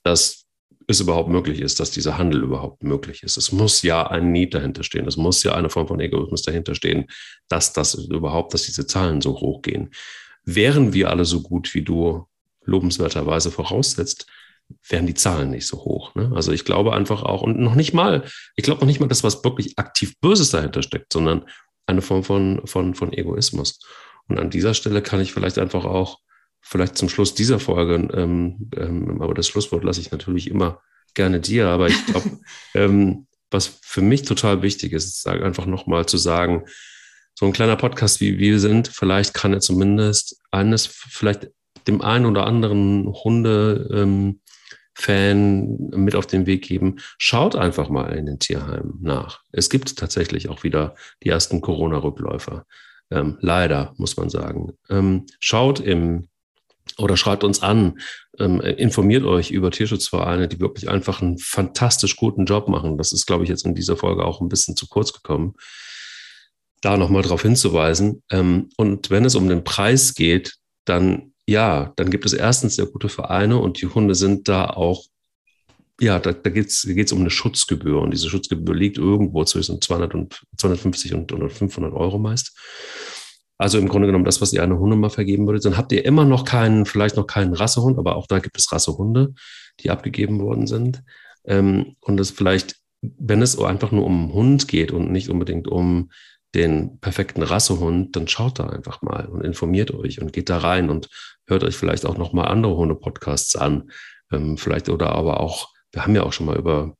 dass es überhaupt möglich ist, dass dieser Handel überhaupt möglich ist. Es muss ja ein Need dahinter stehen. Es muss ja eine Form von Egoismus dahinter stehen, dass das überhaupt, dass diese Zahlen so hoch gehen. Wären wir alle so gut, wie du lobenswerterweise voraussetzt, wären die Zahlen nicht so hoch. Ne? Also ich glaube einfach auch, und noch nicht mal, ich glaube noch nicht mal, dass was wirklich aktiv Böses dahinter steckt, sondern eine Form von, von, von Egoismus. Und an dieser Stelle kann ich vielleicht einfach auch, vielleicht zum Schluss dieser Folge, ähm, ähm, aber das Schlusswort lasse ich natürlich immer gerne dir, aber ich glaube, ähm, was für mich total wichtig ist, ist einfach nochmal zu sagen, so ein kleiner Podcast wie wir sind, vielleicht kann er zumindest eines, vielleicht dem einen oder anderen Hunde, ähm, Fan mit auf den Weg geben, schaut einfach mal in den Tierheimen nach. Es gibt tatsächlich auch wieder die ersten Corona-Rückläufer. Ähm, leider, muss man sagen. Ähm, schaut im oder schreibt uns an, ähm, informiert euch über Tierschutzvereine, die wirklich einfach einen fantastisch guten Job machen. Das ist, glaube ich, jetzt in dieser Folge auch ein bisschen zu kurz gekommen, da nochmal darauf hinzuweisen. Ähm, und wenn es um den Preis geht, dann ja, dann gibt es erstens sehr gute Vereine und die Hunde sind da auch, ja, da, da geht es um eine Schutzgebühr und diese Schutzgebühr liegt irgendwo zwischen 200 und 250 und, und 500 Euro meist. Also im Grunde genommen das, was ihr eine Hunde mal vergeben würdet. Dann habt ihr immer noch keinen, vielleicht noch keinen Rassehund, aber auch da gibt es Rassehunde, die abgegeben worden sind. Ähm, und das vielleicht, wenn es einfach nur um einen Hund geht und nicht unbedingt um den perfekten Rassehund, dann schaut da einfach mal und informiert euch und geht da rein und hört euch vielleicht auch noch mal andere Hunde-Podcasts an. Ähm, vielleicht oder aber auch, wir haben ja auch schon mal über,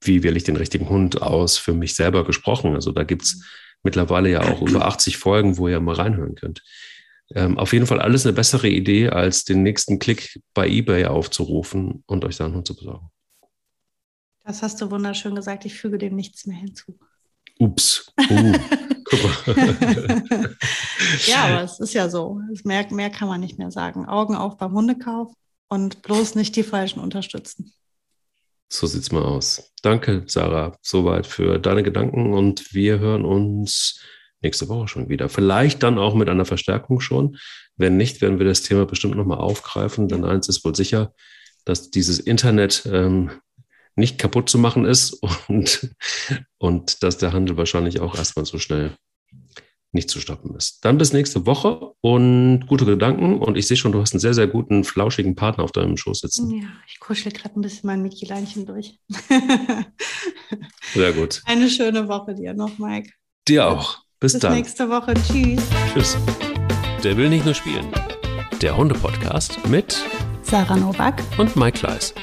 wie wähle ich den richtigen Hund aus, für mich selber gesprochen. Also da gibt's mittlerweile ja auch über 80 Folgen, wo ihr mal reinhören könnt. Ähm, auf jeden Fall alles eine bessere Idee, als den nächsten Klick bei eBay aufzurufen und euch dann Hund zu besorgen. Das hast du wunderschön gesagt. Ich füge dem nichts mehr hinzu. Ups. Uh, ja, aber es ist ja so. Mehr, mehr kann man nicht mehr sagen. Augen auf beim Hundekauf und bloß nicht die Falschen unterstützen. So sieht es mal aus. Danke, Sarah, soweit für deine Gedanken und wir hören uns nächste Woche schon wieder. Vielleicht dann auch mit einer Verstärkung schon. Wenn nicht, werden wir das Thema bestimmt nochmal aufgreifen, denn eins ist wohl sicher, dass dieses Internet ähm, nicht kaputt zu machen ist und, und dass der Handel wahrscheinlich auch erstmal so schnell nicht zu stoppen ist. Dann bis nächste Woche und gute Gedanken. Und ich sehe schon, du hast einen sehr, sehr guten, flauschigen Partner auf deinem Schoß sitzen. Ja, ich kuschel gerade ein bisschen mein Mickey-Leinchen durch. sehr gut. Eine schöne Woche dir noch, Mike. Dir auch. Bis, bis dann. Bis nächste Woche. Tschüss. Tschüss. Der will nicht nur spielen. Der Hunde-Podcast mit Sarah Novak und Mike Kleiss.